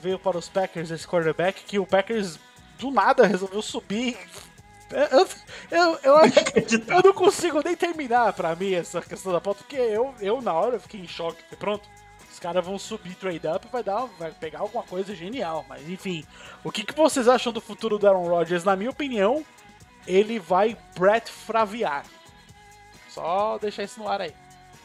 veio para os Packers, esse quarterback, que o Packers do nada resolveu subir. Eu, eu, eu, eu não consigo nem terminar pra mim essa questão da pauta, porque eu, eu na hora eu fiquei em choque. Pronto, os caras vão subir trade up vai, dar, vai pegar alguma coisa genial. Mas enfim, o que, que vocês acham do futuro do Aaron Rodgers? Na minha opinião, ele vai Brett Fraviar. Só deixar isso no ar aí.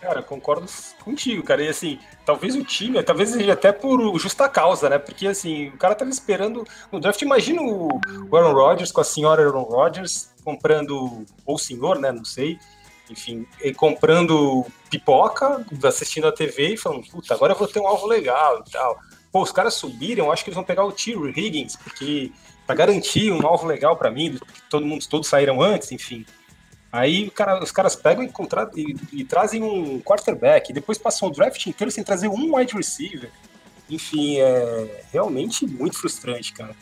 Cara, concordo contigo, cara. E assim, talvez o time, talvez seja até por justa causa, né? Porque assim, o cara tava esperando no draft. Imagina o Aaron Rodgers com a senhora Aaron Rodgers comprando, ou o senhor, né? Não sei. Enfim, comprando pipoca, assistindo a TV e falando, puta, agora eu vou ter um alvo legal e tal. Pô, os caras subiram, acho que eles vão pegar o Tiro Higgins, porque para garantir um alvo legal para mim, todo mundo, todos saíram antes, enfim. Aí cara, os caras pegam e, e, e, trazem um quarterback, e depois passam o draft inteiro sem trazer um wide receiver. Enfim, é realmente muito frustrante, cara.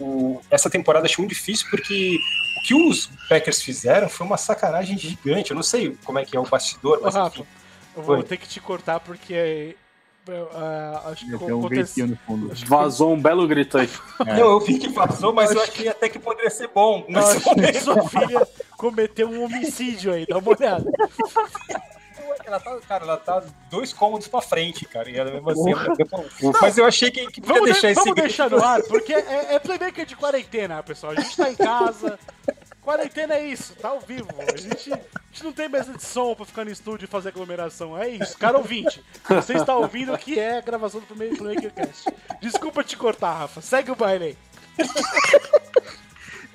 O, essa temporada achei muito difícil porque o que os Packers fizeram foi uma sacanagem gigante. Eu não sei como é que é o bastidor, mas Ô, Rafa, enfim. Eu vou foi. ter que te cortar porque Uh, acho que um aconteceu... no fundo. Vazou um belo grito aí. É. <laughs> Não, eu vi que vazou, mas eu achei até que poderia ser bom. Mas sua filha cometeu um homicídio aí, dá uma olhada. <laughs> Ela tá, cara, ela tá dois cômodos pra frente, cara. E ela mesmo assim. Não, mas eu achei que, que podia deixar de, esse Vamos deixar no ar, porque é, é playmaker de quarentena, pessoal. A gente tá em casa, Quarentena é isso, tá ao vivo. A gente, a gente não tem mesa de som pra ficar no estúdio e fazer aglomeração. É isso, cara ouvinte. Você está ouvindo o que é a gravação do primeiro Makercast. Desculpa te cortar, Rafa. Segue o baile aí.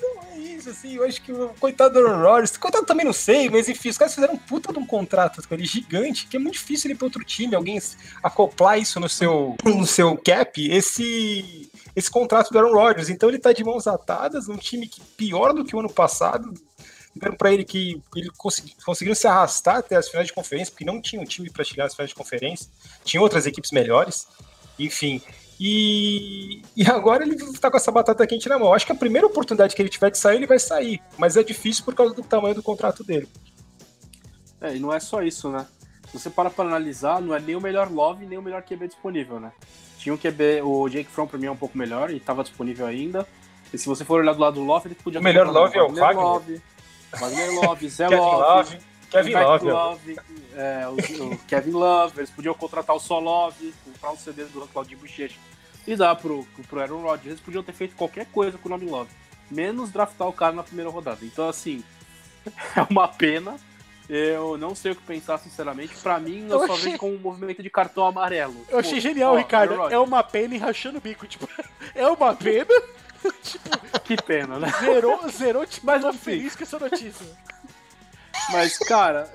Não, é isso, assim, eu acho que o coitado do Rodgers, coitado também não sei, mas enfim, os caras fizeram um puta de um contrato com ele gigante, que é muito difícil ele ir pra outro time, alguém acoplar isso no seu, no seu cap, esse esse contrato do Aaron Rodgers. Então ele está de mãos atadas num time que pior do que o ano passado. Deram para ele que ele consegui, conseguiu se arrastar até as finais de conferência, porque não tinha um time para chegar nas finais de conferência, tinha outras equipes melhores, enfim. E, e agora ele está com essa batata quente na mão. Acho que a primeira oportunidade que ele tiver de sair, ele vai sair, mas é difícil por causa do tamanho do contrato dele. É, e não é só isso, né? Se você para para analisar, não é nem o melhor love, nem o melhor QB disponível, né? Tinha um QB, o Jake From pra mim é um pouco melhor e estava disponível ainda. E se você for olhar do lado do Love, ele podia O melhor Love é o Wagner Love, Wagner Love, Zé Kevin Love, Kevin Love, Love é, o, o, Kevin Love, eles podiam contratar o Só Love, comprar um CD do Claudio Bochecha e dar pro, pro Aaron Rodgers. Eles podiam ter feito qualquer coisa com o nome Love, menos draftar o cara na primeira rodada. Então, assim, <laughs> é uma pena, eu não sei o que pensar, sinceramente. Pra mim, eu, eu só achei... vejo como um movimento de cartão amarelo. Eu Pô, achei genial, ó, Ricardo. É uma pena e rachando o bico. Tipo, <laughs> é uma pena. <laughs> tipo, que pena, né? Zerou, zerou, tipo, mas tô feliz com essa notícia. Mas, cara.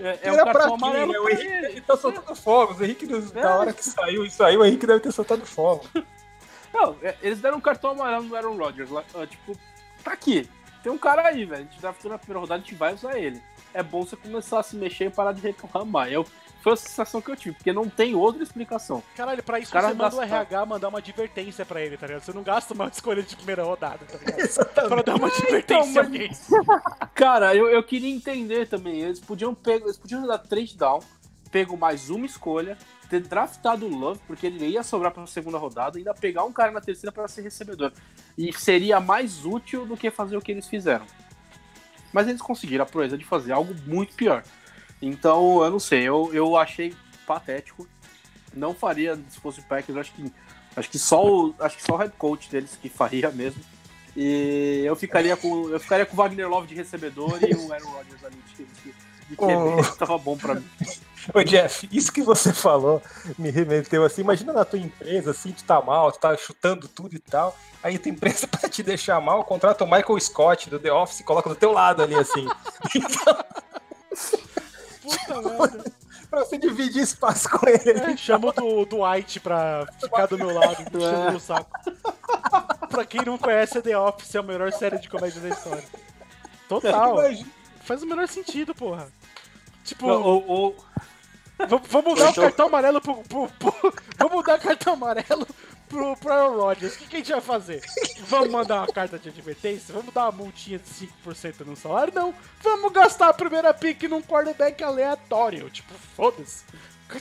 É, é um cartão amarelo. Né? O Henrique ele. tá soltando fogo. O Henrique, é. na hora que saiu isso aí, o Henrique deve ter soltado fogo. <laughs> Não, é, eles deram um cartão amarelo no Aaron Rodgers. Lá, tipo, tá aqui. Tem um cara aí, velho. A gente draftou na primeira rodada, a gente vai usar ele é bom você começar a se mexer e parar de reclamar. Eu, foi a sensação que eu tive, porque não tem outra explicação. Caralho, pra isso Cara você manda o RH mandar uma advertência pra ele, tá ligado? Você não gasta uma <laughs> escolha de primeira rodada, tá ligado? <laughs> Exatamente. pra dar uma advertência então, alguém. <laughs> Cara, eu, eu queria entender também. Eles podiam pegar, eles podiam dar trade down, pego mais uma escolha, ter draftado o Love, porque ele ia sobrar pra segunda rodada, e ainda pegar um cara na terceira para ser recebedor. E seria mais útil do que fazer o que eles fizeram. Mas eles conseguiram a proeza de fazer algo muito pior. Então, eu não sei, eu, eu achei patético. Não faria se fosse o Packers. Eu acho que Acho que só o, acho que só o head coach deles que faria mesmo. E eu ficaria com, eu ficaria com o Wagner Love de recebedor e o Aaron Rodgers ali de, de, de QB. Oh. Tava bom pra mim. Ô Jeff, isso que você falou me remeteu assim, imagina na tua empresa, assim, tu tá mal, tu tá chutando tudo e tal, aí tua empresa <laughs> pra te deixar mal, contrata o Michael Scott do The Office e coloca do teu lado ali, assim. <laughs> Puta merda. pra você dividir espaço com ele. É, chama o do Dwight pra ficar do meu lado, <laughs> puxando o saco. pra quem não conhece, The Office é a melhor série de comédia da história. Total. Faz o menor sentido, porra. Tipo, O, o, v- vamos dar o cartão amarelo pro, pro- pro- Vamos dar cartão amarelo pro, pro Aaron Rodgers. O que, que a gente vai fazer? Vamos mandar uma carta de advertência? Vamos dar uma multinha de 5% no salário? Não. Vamos gastar a primeira pick num quarterback aleatório. Tipo, foda-se.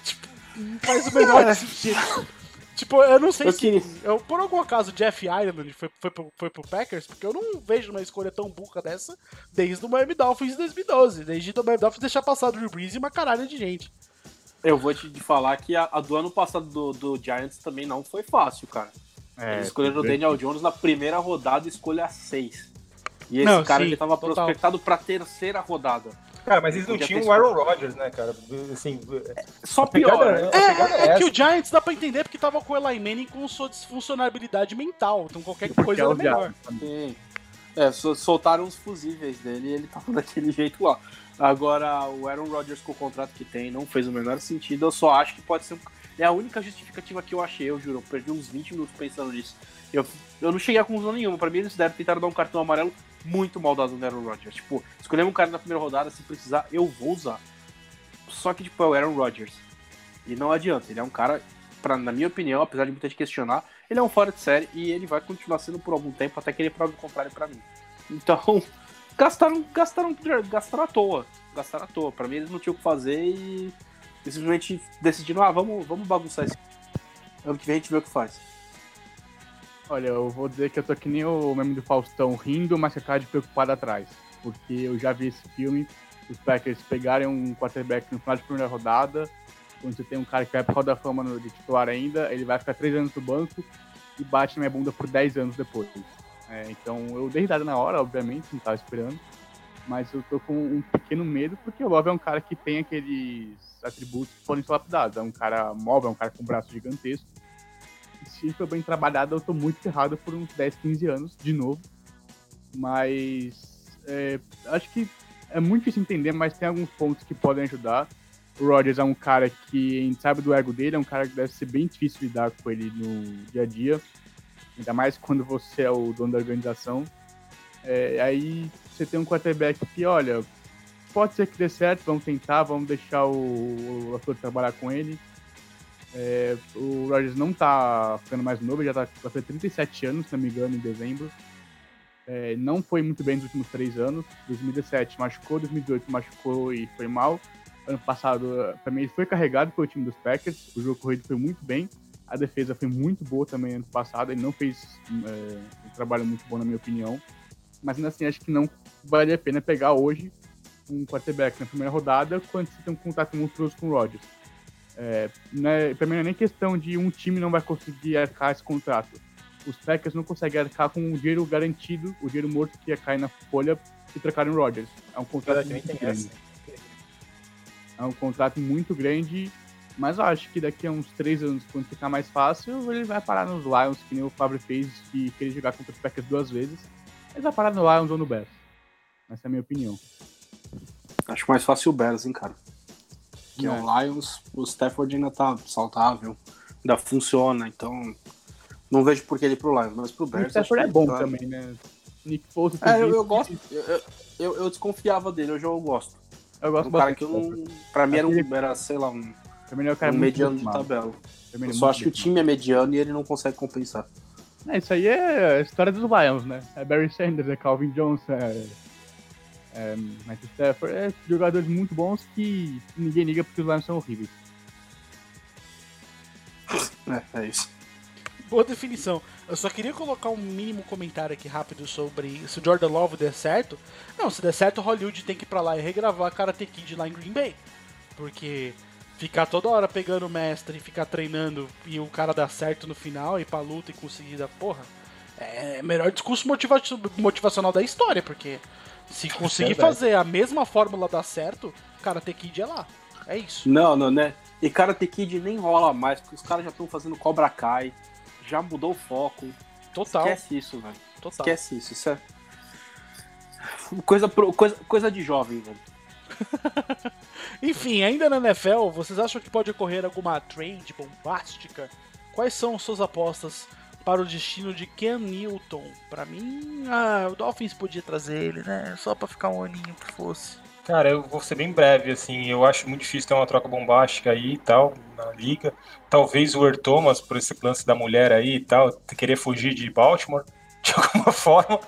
Tipo, não faz o menor sentido. Tipo, eu não sei Eu se. queria- Eu, por algum acaso, Jeff Ireland foi, foi, pro, foi pro Packers, porque eu não vejo uma escolha tão burra dessa desde o Miami Dolphins de 2012. Desde o Miami Dolphins deixar passar o Drew Brees e uma caralho de gente. Eu vou te falar que a, a do ano passado do, do Giants também não foi fácil, cara. É, Eles escolheram o Daniel Jones na primeira rodada, escolha 6. E esse Não, cara sim, ele tava total. prospectado pra terceira rodada. Cara, mas eles não tinham o Aaron Rodgers, né, cara? Assim, Só pegada, pior. né? pegada É, é que o Giants dá pra entender porque tava com o Eli Manning com sua disfuncionalidade mental. Então qualquer coisa é era melhor. Sim. É, sol- soltaram os fusíveis dele e ele tava <laughs> daquele jeito lá. Agora, o Aaron Rodgers com o contrato que tem não fez o menor sentido. Eu só acho que pode ser. um- É a única justificativa que eu achei, eu juro. Eu perdi uns 20 minutos pensando nisso. Eu, eu não cheguei a conclusão nenhuma. Pra mim, eles devem tentar dar um cartão amarelo muito mal dado no Aaron Rodgers. Tipo, escolhemos um cara na primeira rodada, se precisar, eu vou usar. Só que, tipo, é o Aaron Rodgers. E não adianta, ele é um cara, pra, na minha opinião, apesar de muita gente questionar, ele é um fora de série e ele vai continuar sendo por algum tempo até que ele prove o contrário pra mim. Então, <laughs> gastaram, gastaram, gastaram à toa. Gastaram à toa. Pra mim, eles não tinham o que fazer e, simplesmente decidiram, ah, vamos, vamos bagunçar isso. Ano que vem a gente vê o que faz. Olha, eu vou dizer que eu tô que nem o meme do Faustão, rindo, mas com a cara de preocupado atrás. Porque eu já vi esse filme, os Packers pegarem um quarterback no final de primeira rodada, quando você tem um cara que vai pra Roda da Fama no- de titular ainda, ele vai ficar três anos no banco e bate na minha bunda por 10 anos depois. É, então eu dei risada na hora, obviamente, não tava esperando. Mas eu tô com um pequeno medo, porque o Love é um cara que tem aqueles atributos que podem ser lapidados. É um cara móvel, é um cara com um braço gigantesco. E se for bem trabalhado, eu tô muito ferrado por uns 10, 15 anos, de novo. Mas é, acho que é muito difícil entender, mas tem alguns pontos que podem ajudar. O Rodgers é um cara que a gente sabe do ego dele, é um cara que deve ser bem difícil lidar com ele no dia a dia. Ainda mais quando você é o dono da organização. É, aí você tem um quarterback que, olha, pode ser que dê certo, vamos tentar, vamos deixar o, o ator trabalhar com ele. É, o Rodgers não tá ficando mais novo, ele já tá fazer 37 anos, se não me engano, em dezembro. É, não foi muito bem nos últimos três anos. 2017 machucou, 2018 machucou e foi mal. Ano passado, para mim, ele foi carregado pelo time dos Packers. O jogo corrido foi muito bem. A defesa foi muito boa também ano passado. Ele não fez é, um trabalho muito bom, na minha opinião. Mas ainda assim, acho que não vale a pena pegar hoje um quarterback na primeira rodada quando você tem um contato monstruoso com o Rodgers. É, né, pra mim não é nem questão de um time não vai conseguir arcar esse contrato. Os Packers não conseguem arcar com o dinheiro garantido, o dinheiro morto que ia cair na folha e trocarem o Rodgers. É um contrato muito grande. essa. É um contrato muito grande, mas eu acho que daqui a uns três anos, quando ficar mais fácil, ele vai parar nos Lions, que nem o Fábio fez e querer jogar contra os Packers duas vezes. Ele vai parar no Lions ou no Bears. Essa é a minha opinião. Acho mais fácil o Bears, hein, cara. Que É. o Lions, o Stafford ainda tá saudável, ainda funciona, então não vejo por que ele ir pro Lions, mas pro O Bears. Stafford é que bom tá- também, né? Nick Foles, É, eu, eu gosto. Eu, eu, eu desconfiava dele, hoje eu gosto. Eu gosto Um cara bastante que eu não. Pra mim era, um, era sei lá, um, Também ele é um cara um muito mediano de desarmado. tabela. Eu ele é só muito acho que o time é mediano e ele não consegue compensar. É, isso aí é a história dos Lions, né? É Barry Sanders, é Calvin Johnson, é, é Matthew Stafford, é jogadores muito bons que ninguém liga porque os Lions são horríveis. É, é isso. Boa definição. Eu só queria colocar um mínimo comentário aqui rápido sobre se o Jordan Love der certo. Não, se der certo, Hollywood tem que ir pra lá e regravar Karate Kid lá em Green Bay. Porque ficar toda hora pegando o mestre e ficar treinando e o cara dar certo no final e ir pra luta e conseguir dar porra. É o melhor discurso motiva motivacional da história, porque se conseguir Verdade. fazer a mesma fórmula dar certo, cara, ter Kid é lá. É isso. Não, não, né? E Karate Kid nem rola mais, porque os caras já estão fazendo Cobra Kai, já mudou o foco. Total. Esquece isso, velho. Total. Esquece isso. Isso é. Coisa, coisa, coisa de jovem, velho. <laughs> Enfim, ainda na NFL, vocês acham que pode ocorrer alguma trade bombástica? Quais são suas apostas para o destino de Ken Newton? Pra mim, ah, o Dolphins podia trazer ele, né? Só pra ficar um aninho que fosse. Cara, eu vou ser bem breve, assim, eu acho muito difícil ter uma troca bombástica aí e tal, na liga. Talvez o Earl Thomas, por esse lance da mulher aí e tal, querer fugir de Baltimore, <laughs> de alguma forma.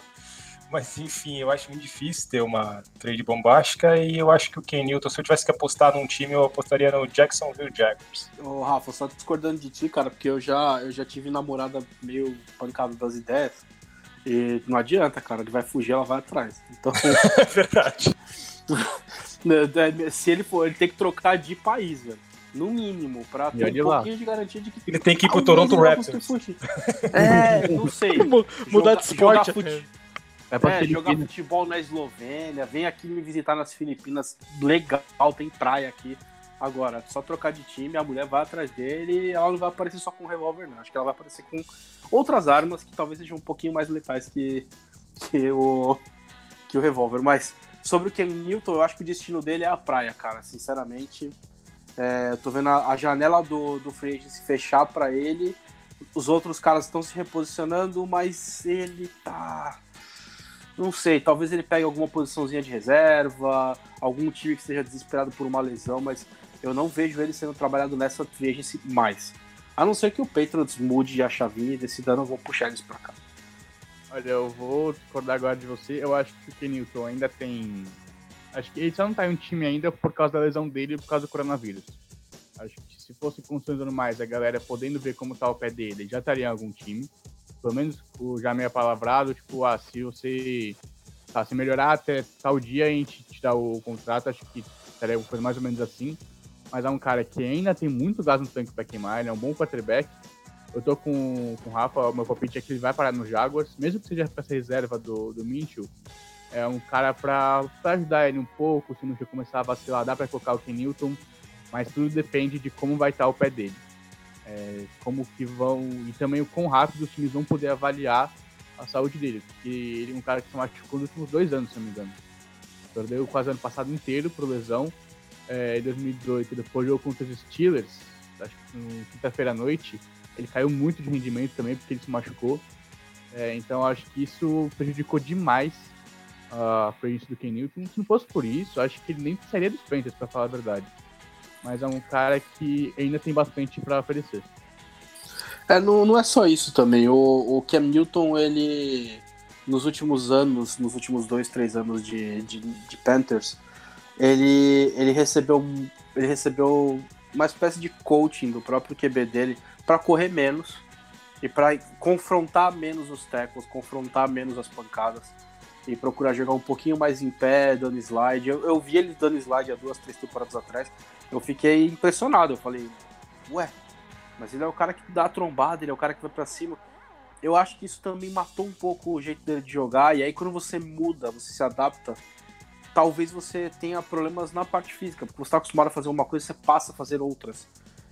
Mas, enfim, eu acho muito difícil ter uma trade bombástica e eu acho que o Ken Newton, se eu tivesse que apostar num time, eu apostaria no Jacksonville Jaguars. Ô, Rafa, só discordando de ti, cara, porque eu já, eu já tive namorada meio pancada das ideias. E não adianta, cara, ele vai fugir, ela vai atrás. Então, <laughs> É verdade. né, <laughs> se ele for, ele tem que trocar de país, velho. No mínimo, pra ter um lá. pouquinho de garantia de que. Ele tem que ir pro Toronto Raptors. fugir. <laughs> É, não sei. Mu- Mudar de esporte. jogar fute- É pra É, jogar futebol na Eslovênia, vem aqui me visitar nas Filipinas, legal, tem praia aqui. Agora, só trocar de time, a mulher vai atrás dele e ela não vai aparecer só com revólver, não. Acho que ela vai aparecer com outras armas que talvez sejam um pouquinho mais letais que, que o que o revólver. Mas sobre o Ken Newton, eu acho que o destino dele é a praia, cara. Sinceramente, é, eu tô vendo a, a janela do, do free agency fechar pra ele. Os outros caras estão se reposicionando, mas ele tá. Não sei, talvez ele pegue alguma posiçãozinha de reserva, algum time que esteja desesperado por uma lesão, mas eu não vejo ele sendo trabalhado nessa free agency mais. A não ser que o Patriots mude a chavinha e decida, não vou puxar eles pra cá. Olha, eu vou discordar agora de você. Eu acho que o Kenilton ainda tem. Acho que ele só não tá em um time ainda por causa da lesão dele e por causa do coronavírus. Acho que se fosse consolidando mais a galera podendo ver como tá o pé dele, já estaria em algum time. Pelo menos o já meio palavrado, tipo, ah, se você tá, se melhorar até tal dia a gente te dá o contrato, acho que seria uma coisa mais ou menos assim. Mas é um cara que ainda tem muito gás no tanque pra queimar, ele é um bom quarterback. Eu tô com, com o Rafa, meu palpite é que ele vai parar no Jaguars, mesmo que seja pra ser reserva do, do Minshew. É um cara pra, pra ajudar ele um pouco, se não começar a vacilar, dá pra colocar o Ken Newton, mas tudo depende de como vai estar o pé dele. É, como que vão. E também o quão rápido os times vão poder avaliar a saúde dele. Porque ele é um cara que se machucou nos últimos dois anos, se não me engano. Perdeu quase o ano passado inteiro por lesão. É, em 2018, depois jogou contra os Steelers, acho que quinta-feira à noite. Ele caiu muito de rendimento também, porque ele se machucou. É, então acho que isso prejudicou demais a agency do Ken Newton. Se não fosse por isso, acho que ele nem sairia dos Panthers, pra falar a verdade. Mas é um cara que ainda tem bastante pra oferecer. É, não, não é só isso também. O, o Cam Newton, ele. Nos últimos anos, nos últimos dois, três anos de, de, de Panthers, ele, ele, recebeu, ele recebeu uma espécie de coaching do próprio QB dele para correr menos e para confrontar menos os tackles, confrontar menos as pancadas e procurar jogar um pouquinho mais em pé, dando slide. Eu, eu vi ele dando slide há duas, três temporadas atrás. Eu fiquei impressionado. Eu falei, ué, mas ele é o cara que dá a trombada, ele é o cara que vai pra cima. Eu acho que isso também matou um pouco o jeito dele de jogar. E aí, quando você muda, você se adapta, talvez você tenha problemas na parte física, porque você está acostumado a fazer uma coisa, você passa a fazer outras.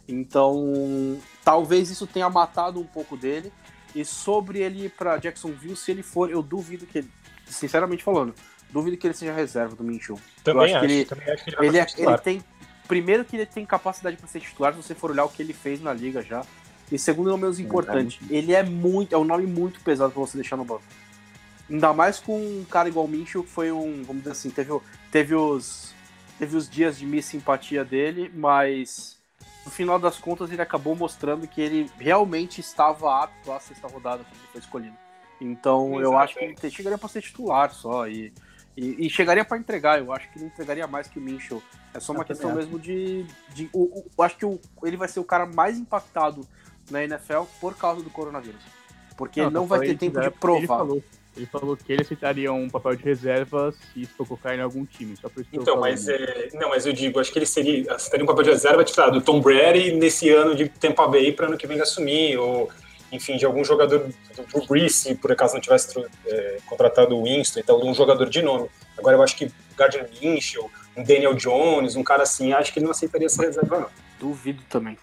Então, talvez isso tenha matado um pouco dele. E sobre ele ir pra Jacksonville, se ele for, eu duvido que ele, sinceramente falando, duvido que ele seja reserva do Minshew. Também acho acho, que ele- acho que ele Ele, é, ele tem. Primeiro que ele tem capacidade para ser titular, se você for olhar o que ele fez na liga já. E segundo, não menos importante, ele é muito. É um nome muito pesado para você deixar no banco. Ainda mais com um cara igual o Minshew, que foi um. Vamos dizer assim, teve, teve os. Teve os dias de miss simpatia dele, mas no final das contas ele acabou mostrando que ele realmente estava apto à sexta rodada quando ele foi escolhido. Então eu acho que ele chegaria para ser titular só. E, e, e chegaria para entregar. Eu acho que ele entregaria mais que o Minshew. É só uma Eu questão mesmo de. de o, o- eu acho que o- ele vai ser o cara mais impactado na NFL por causa do coronavírus. Porque ele não vai ter tempo de porque Ele provar. falou, Ele falou que ele aceitaria um papel de reserva se isso for colocar em algum time. Só por isso então, mas é, não, mas eu digo, acho que ele seria aceitaria um papel de reserva tipo, do Tom Brady nesse ano de Tampa Bay para ano que vem assumir ou enfim, de algum jogador do Drew Brees, se por acaso não tivesse é, contratado o Winston, então um jogador de nome. Agora eu acho que Gardner Minshew, um Daniel Jones, um cara assim, acho que ele não aceitaria essa reserva, não. Duvido também.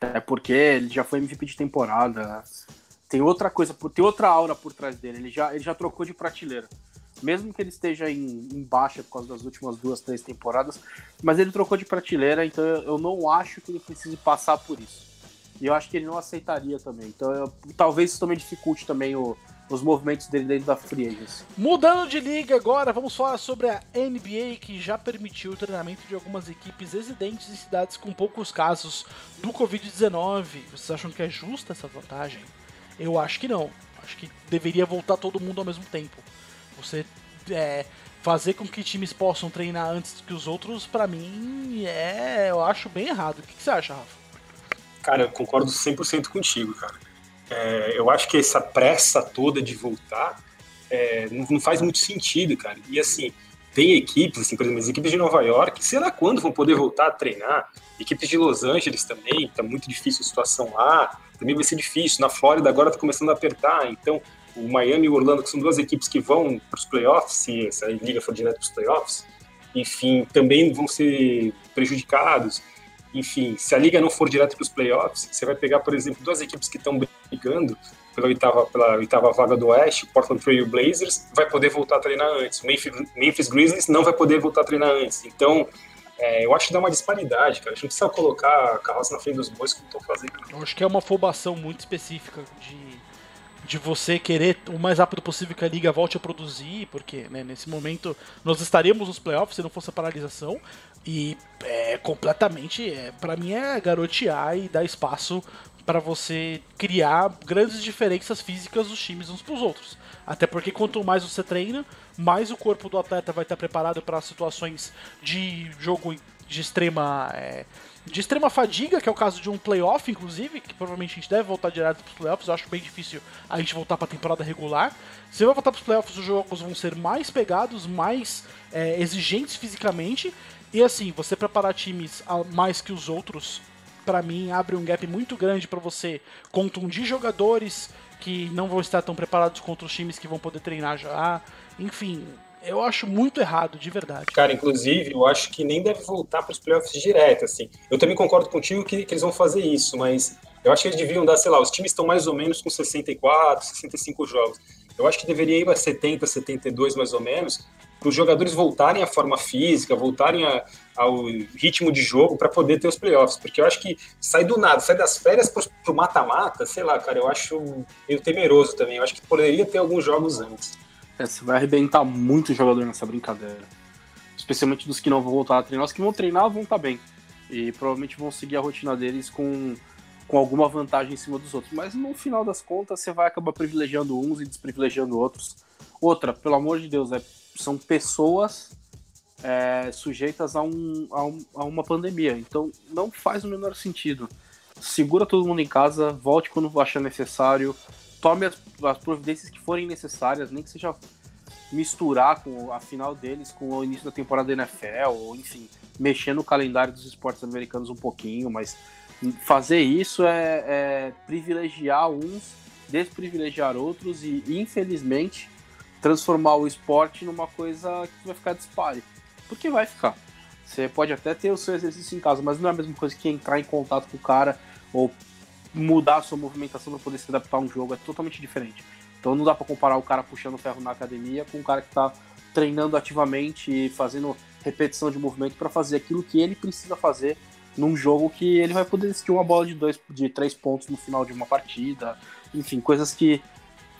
É porque ele já foi MVP de temporada. Tem outra coisa, tem outra aura por trás dele. Ele já, ele já trocou de prateleira. Mesmo que ele esteja em, em baixa por causa das últimas duas, três temporadas, mas ele trocou de prateleira, então eu não acho que ele precise passar por isso. E eu acho que ele não aceitaria também. Então eu, talvez isso também dificulte também o, os movimentos dele dentro da free agency. Mudando de liga agora, vamos falar sobre a NBA que já permitiu o treinamento de algumas equipes residentes em cidades com poucos casos do Covid-19. Vocês acham que é justa essa vantagem? Eu acho que não. Acho que deveria voltar todo mundo ao mesmo tempo. Você é, fazer com que times possam treinar antes que os outros, para mim, é, eu acho bem errado. O que, que você acha, Rafa? Cara, eu concordo 100% contigo, cara. É, eu acho que essa pressa toda de voltar é, não, não, faz muito sentido, cara. E assim, tem equipes, assim, por exemplo, as equipes de Nova York, sei lá quando vão poder voltar a treinar. Equipes de Los Angeles também, tá muito difícil a situação lá, também vai ser difícil. Na Flórida agora tá começando a apertar, então o Miami e o Orlando, que são duas equipes que vão para os playoffs, se essa liga for direto para os playoffs, enfim, também vão ser prejudicados enfim, se a liga não for direto para os playoffs, você vai pegar, por exemplo, duas equipes que estão brigando pela oitava, pela oitava vaga do Oeste, o Portland Trail Blazers vai poder voltar a treinar antes, o Memphis, Memphis Grizzlies não vai poder voltar a treinar antes. Então, é, eu acho que dá uma disparidade, cara. A gente não precisa colocar a carroça na frente dos bois como estão fazendo. Eu acho que é uma afobação muito específica de de você querer o mais rápido possível que a liga volte a produzir, porque né, nesse momento nós estaríamos nos playoffs se não fosse a paralisação, e é completamente, é, para mim é garotear e dar espaço para você criar grandes diferenças físicas dos times uns para os outros. Até porque quanto mais você treina, mais o corpo do atleta vai estar preparado para situações de jogo de extrema é, de extrema fadiga, que é o caso de um playoff, inclusive, que provavelmente a gente deve voltar direto para os playoffs. Eu acho bem difícil a gente voltar para temporada regular. Se vai voltar para os playoffs, os jogos vão ser mais pegados, mais é, exigentes fisicamente. E assim, você preparar times mais que os outros, para mim, abre um gap muito grande para você contundir jogadores que não vão estar tão preparados contra os times que vão poder treinar já. Enfim, eu acho muito errado, de verdade. Cara, inclusive, eu acho que nem deve voltar para os playoffs direto, assim. Eu também concordo contigo que, que eles vão fazer isso, mas eu acho que eles deviam dar, sei lá, os times estão mais ou menos com 64, 65 jogos. Eu acho que deveria ir a 70, 72 mais ou menos, para os jogadores voltarem à forma física, voltarem a, ao ritmo de jogo para poder ter os playoffs. Porque eu acho que sai do nada, sai das férias para o mata-mata, sei lá, cara, eu acho meio temeroso também. Eu acho que poderia ter alguns jogos antes. É, você vai arrebentar muito jogador nessa brincadeira. Especialmente dos que não vão voltar a treinar. Os que vão treinar vão estar tá bem. E provavelmente vão seguir a rotina deles com, com alguma vantagem em cima dos outros. Mas no final das contas, você vai acabar privilegiando uns e desprivilegiando outros. Outra, pelo amor de Deus, é, são pessoas é, sujeitas a, um, a, um, a uma pandemia. Então não faz o menor sentido. Segura todo mundo em casa, volte quando achar necessário tome as, as, providências que forem necessárias, nem que seja misturar com a final deles com o início da temporada da NFL, ou enfim, mexer no calendário dos esportes americanos um pouquinho, mas fazer isso é, é privilegiar uns, desprivilegiar outros e, infelizmente, transformar o esporte numa coisa que vai ficar dispare. Porque vai ficar. Você pode até ter o seu exercício em casa, mas não é a mesma coisa que entrar em contato com o cara ou mudar a sua movimentação para poder se adaptar a um jogo é totalmente diferente. Então não dá para comparar o cara puxando ferro na academia com o cara que está treinando ativamente e fazendo repetição de movimento para fazer aquilo que ele precisa fazer num jogo que ele vai poder decidir uma bola de dois, de três pontos no final de uma partida, enfim, coisas que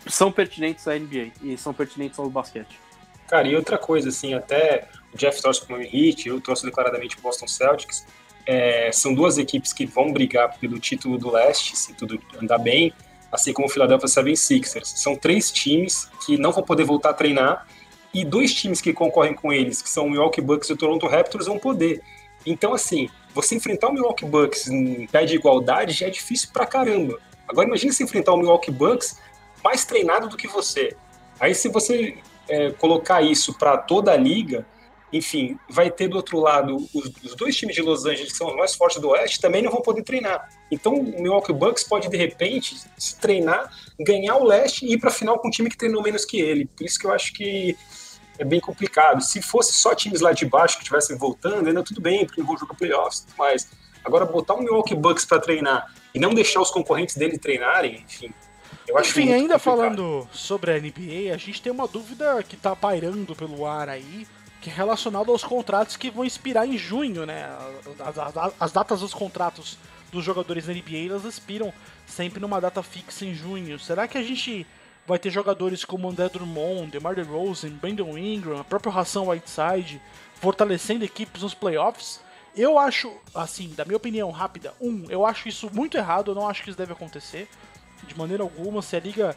são pertinentes à NBA e são pertinentes ao basquete. Cara, e outra coisa, assim, até o Jeff torce para o Heat, eu torço declaradamente o Boston Celtics, é, são duas equipes que vão brigar pelo título do leste, se tudo andar bem, assim como o Philadelphia 76ers. São três times que não vão poder voltar a treinar e dois times que concorrem com eles, que são o Milwaukee Bucks e o Toronto Raptors, vão poder. Então, assim, você enfrentar o Milwaukee Bucks em pé de igualdade já é difícil pra caramba. Agora imagine se enfrentar o Milwaukee Bucks mais treinado do que você. Aí se você é, colocar isso para toda a liga, enfim, vai ter do outro lado os, os, dois times de Los Angeles, que são os mais fortes do Oeste, também não vão poder treinar. Então o Milwaukee Bucks pode, de repente, se treinar, ganhar o Leste e ir para a final com um time que treinou menos que ele. Por isso que eu acho que é bem complicado. Se fosse só times lá de baixo que estivessem voltando, ainda tudo bem, porque não vão jogar playoffs, mas agora botar o Milwaukee Bucks para treinar e não deixar os concorrentes dele treinarem, enfim, eu acho Enfim, ainda complicado. falando sobre a NBA, a gente tem uma dúvida que tá pairando pelo ar aí, que é relacionado aos contratos que vão expirar em junho, né? As, as, as, datas dos contratos dos jogadores da NBA, elas expiram sempre numa data fixa em junho. Será que a gente vai ter jogadores como André Drummond, DeMar DeRozan, Brandon Ingram, a própria Ração Whiteside, fortalecendo equipes nos playoffs? Eu acho, assim, da minha opinião rápida, um, eu acho isso muito errado, eu não acho que isso deve acontecer de maneira alguma. Se a liga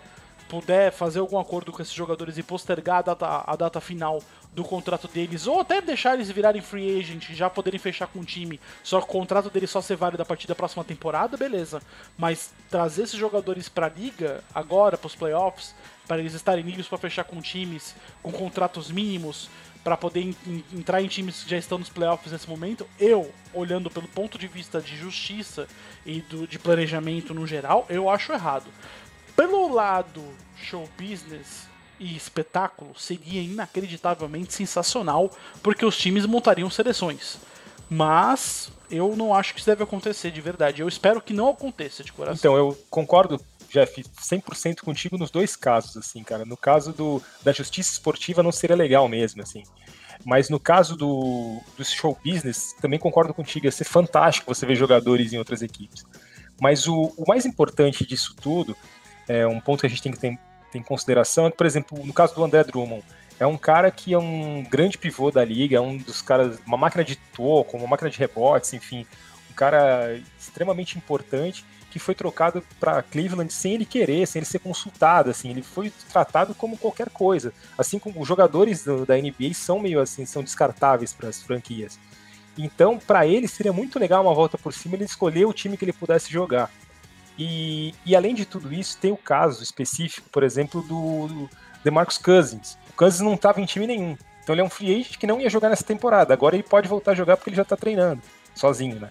puder fazer algum acordo com esses jogadores e postergar a data, a data final do contrato deles, ou até deixar eles virarem free agent já poderem fechar com o time, só que o contrato deles só ser válido a partir da próxima temporada, beleza. Mas trazer esses jogadores pra liga, agora, pros playoffs, para eles estarem livres para fechar com times com contratos mínimos, para poder entrar em times que já estão nos playoffs nesse momento, eu, olhando pelo ponto de vista de justiça e do, de planejamento no geral, eu acho errado. Pelo lado show business e espetáculo, seria inacreditavelmente sensacional, porque os times montariam seleções. Mas eu não acho que isso deve acontecer de verdade. Eu espero que não aconteça de coração. Então, eu concordo Jeff, 100% contigo nos dois casos, assim, cara. No caso do, da justiça esportiva não seria legal mesmo, assim. Mas no caso do, do show business, também concordo contigo, ia ser fantástico você ver jogadores em outras equipes. Mas o, o mais importante disso tudo, é um ponto que a gente tem que ter, ter em consideração, é que, por exemplo, no caso do André Drummond, é um cara que é um grande pivô da liga, é um dos caras, uma máquina de toco, uma máquina de rebotes, enfim, um cara extremamente importante que foi trocado para Cleveland sem ele querer, sem ele ser consultado, assim, ele foi tratado como qualquer coisa. Assim como os jogadores do, da NBA são meio assim, são descartáveis para as franquias. Então, para ele seria muito legal uma volta por cima ele escolher o time que ele pudesse jogar. E, e além de tudo isso, tem o caso específico, por exemplo, do, do DeMarcus Cousins. O Cousins não estava em time nenhum. Então ele é um free agent que não ia jogar nessa temporada. Agora ele pode voltar a jogar porque ele já está treinando, sozinho, né?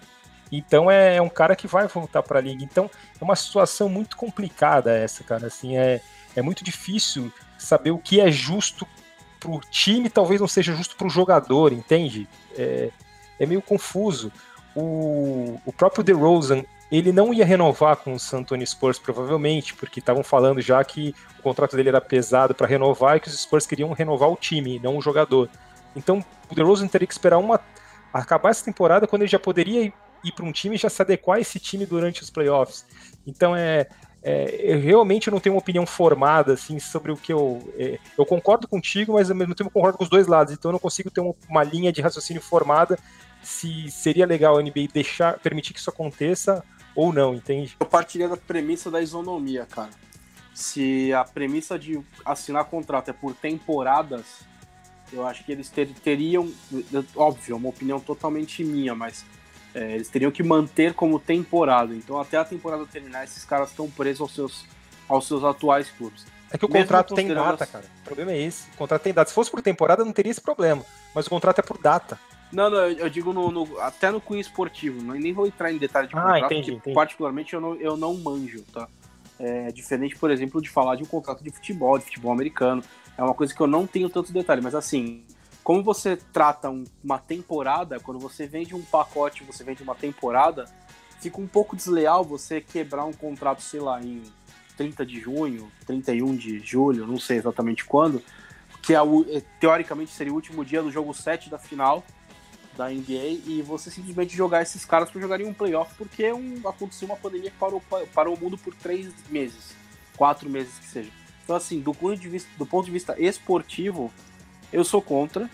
Então é, é um cara que vai voltar para a liga. Então é uma situação muito complicada essa, cara. Assim, é, é muito difícil saber o que é justo para o time, talvez não seja justo para o jogador, entende? É, é meio confuso. O, o próprio DeRozan, ele não ia renovar com o San Antonio Spurs, provavelmente, porque estavam falando já que o contrato dele era pesado para renovar e que os Spurs queriam renovar o time, não o jogador. Então o DeRozan teria que esperar uma acabar essa temporada quando ele já poderia ir para um time e já se adequar a esse time durante os playoffs. Então é, é, eu realmente não tenho uma opinião formada assim sobre o que eu é, eu concordo contigo, mas ao mesmo tempo concordo com os dois lados. Então eu não consigo ter uma, uma linha de raciocínio formada se seria legal a NBA deixar permitir que isso aconteça ou não, entende? Eu partiria da premissa da isonomia, cara. Se a premissa de assinar contrato é por temporadas, eu acho que eles ter, teriam, óbvio, é uma opinião totalmente minha, mas é, eles teriam que manter como temporada. Então, até a temporada terminar, esses caras estão presos aos seus, aos seus atuais clubes. É que o Mesmo contrato tem data, cara. O problema é esse. O contrato tem data. Se fosse por temporada, não teria esse problema. Mas o contrato é por data. Não, não, eu digo no, no, até no cunho esportivo. Não, nem vou entrar em detalhe de ah, contrato, entendi, porque entendi. particularmente eu não, eu não manjo, tá? É diferente, por exemplo, de falar de um contrato de futebol, de futebol americano. É uma coisa que eu não tenho tanto detalhe, mas assim, como você trata um, uma temporada, quando você vende um pacote, você vende uma temporada, fica um pouco desleal você quebrar um contrato, sei lá, em 30 de junho, 31 de julho, não sei exatamente quando, que é é, teoricamente seria o último dia do jogo 7 da final da NBA e você simplesmente jogar esses caras para jogarem um playoff porque um, aconteceu uma pandemia que parou, parou o mundo por três meses, quatro meses que seja. Então, assim, do de vista, do ponto de vista esportivo, eu sou contra.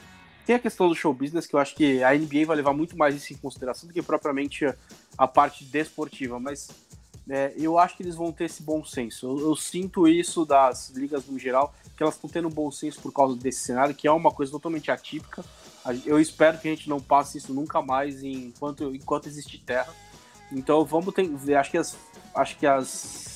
Tem a questão do show business, que eu acho que a NBA vai levar muito mais isso em consideração do que propriamente a, parte desportiva, mas é, eu acho que eles vão ter esse bom senso. Eu, eu sinto isso das ligas no geral, que elas estão tendo bom senso por causa desse cenário, que é uma coisa totalmente atípica. Eu espero que a gente não passe isso nunca mais enquanto, enquanto existir terra. Então vamos ter. Acho que as. Acho que as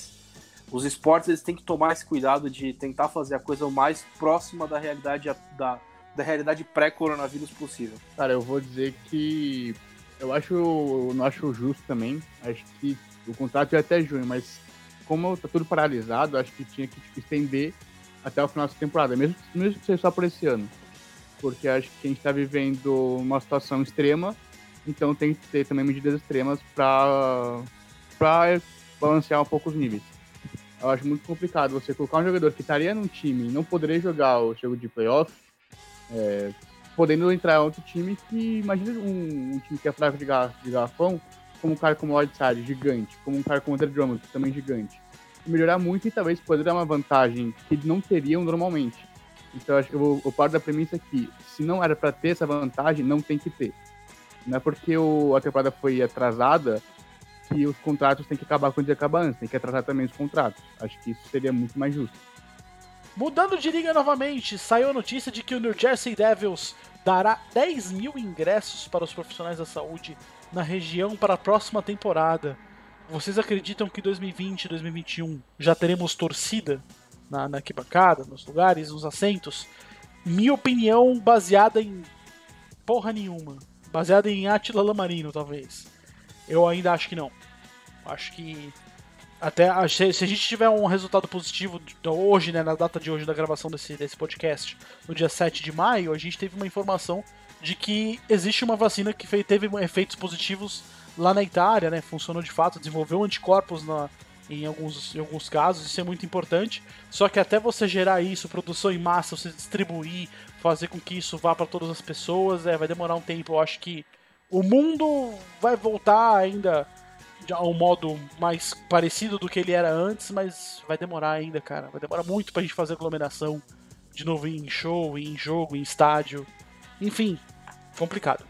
os esportes eles têm que tomar esse cuidado de tentar fazer a coisa o mais próxima da realidade da, da realidade pré-coronavírus possível. Cara, eu vou dizer que eu acho, eu não acho justo também. Acho que o contrato é até junho, mas como tá tudo paralisado, acho que tinha que tipo, estender até o final da temporada, mesmo, mesmo que seja só por esse ano. Porque acho que a gente está vivendo uma situação extrema, então tem que ter também medidas extremas para balancear um pouco os níveis. Eu acho muito complicado você colocar um jogador que estaria num time e não poderia jogar o jogo de playoff, é, podendo entrar em outro time que, imagina um, um time que é fraco de, gar, de garrafão, como um cara como o Whiteside, gigante, como um cara como o André Drummond, também gigante. Melhorar muito e talvez poder dar uma vantagem que eles não teriam normalmente. Então acho que eu, eu paro da premissa que se não era para ter essa vantagem, não tem que ter. Não é porque o, a temporada foi atrasada que os contratos têm que acabar quando acaba antes, tem que atrasar também os contratos. Acho que isso seria muito mais justo. Mudando de liga novamente, saiu a notícia de que o New Jersey Devils dará 10 mil ingressos para os profissionais da saúde na região para a próxima temporada. Vocês acreditam que 2020 e 2021 já teremos torcida na, na arquibancada, nos lugares, nos assentos? Minha opinião baseada em porra nenhuma. Baseada em Atila Lamarino, talvez. Eu ainda acho que não. Acho que até se a gente tiver um resultado positivo hoje, né, na data de hoje da gravação desse, desse podcast, no dia 7 de maio, a gente teve uma informação de que existe uma vacina que teve efeitos positivos lá na Itália, né? Funcionou de fato, desenvolveu anticorpos na, em, alguns, em alguns casos, isso é muito importante. Só que até você gerar isso, produção em massa, você distribuir, fazer com que isso vá para todas as pessoas, é, vai demorar um tempo. Eu acho que o mundo vai voltar ainda a um modo mais parecido do que ele era antes, mas vai demorar ainda, cara. Vai demorar muito pra gente fazer aglomeração de novo em show, em jogo, em estádio. Enfim, complicado.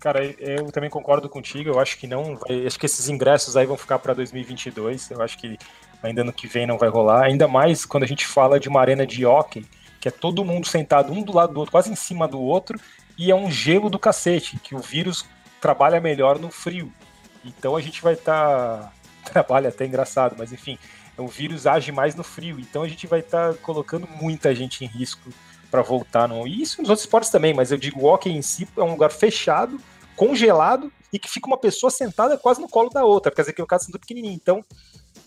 Cara, eu também concordo contigo. Eu acho que não. Vai, acho que esses ingressos aí vão ficar para 2022. Eu acho que ainda no que vem não vai rolar. Ainda mais quando a gente fala de uma arena de hockey, que é todo mundo sentado um do lado do outro, quase em cima do outro, e é um gelo do cacete, que o vírus trabalha melhor no frio. Então a gente vai estar. Tá... <laughs> Trabalha até engraçado, mas enfim, o vírus age mais no frio. Então a gente vai estar tá colocando muita gente em risco para voltar. No... E isso nos outros esportes também, mas eu digo, o hockey em si é um lugar fechado, congelado e que fica uma pessoa sentada quase no colo da outra. Quer dizer que o caso é tudo pequenininho. Então,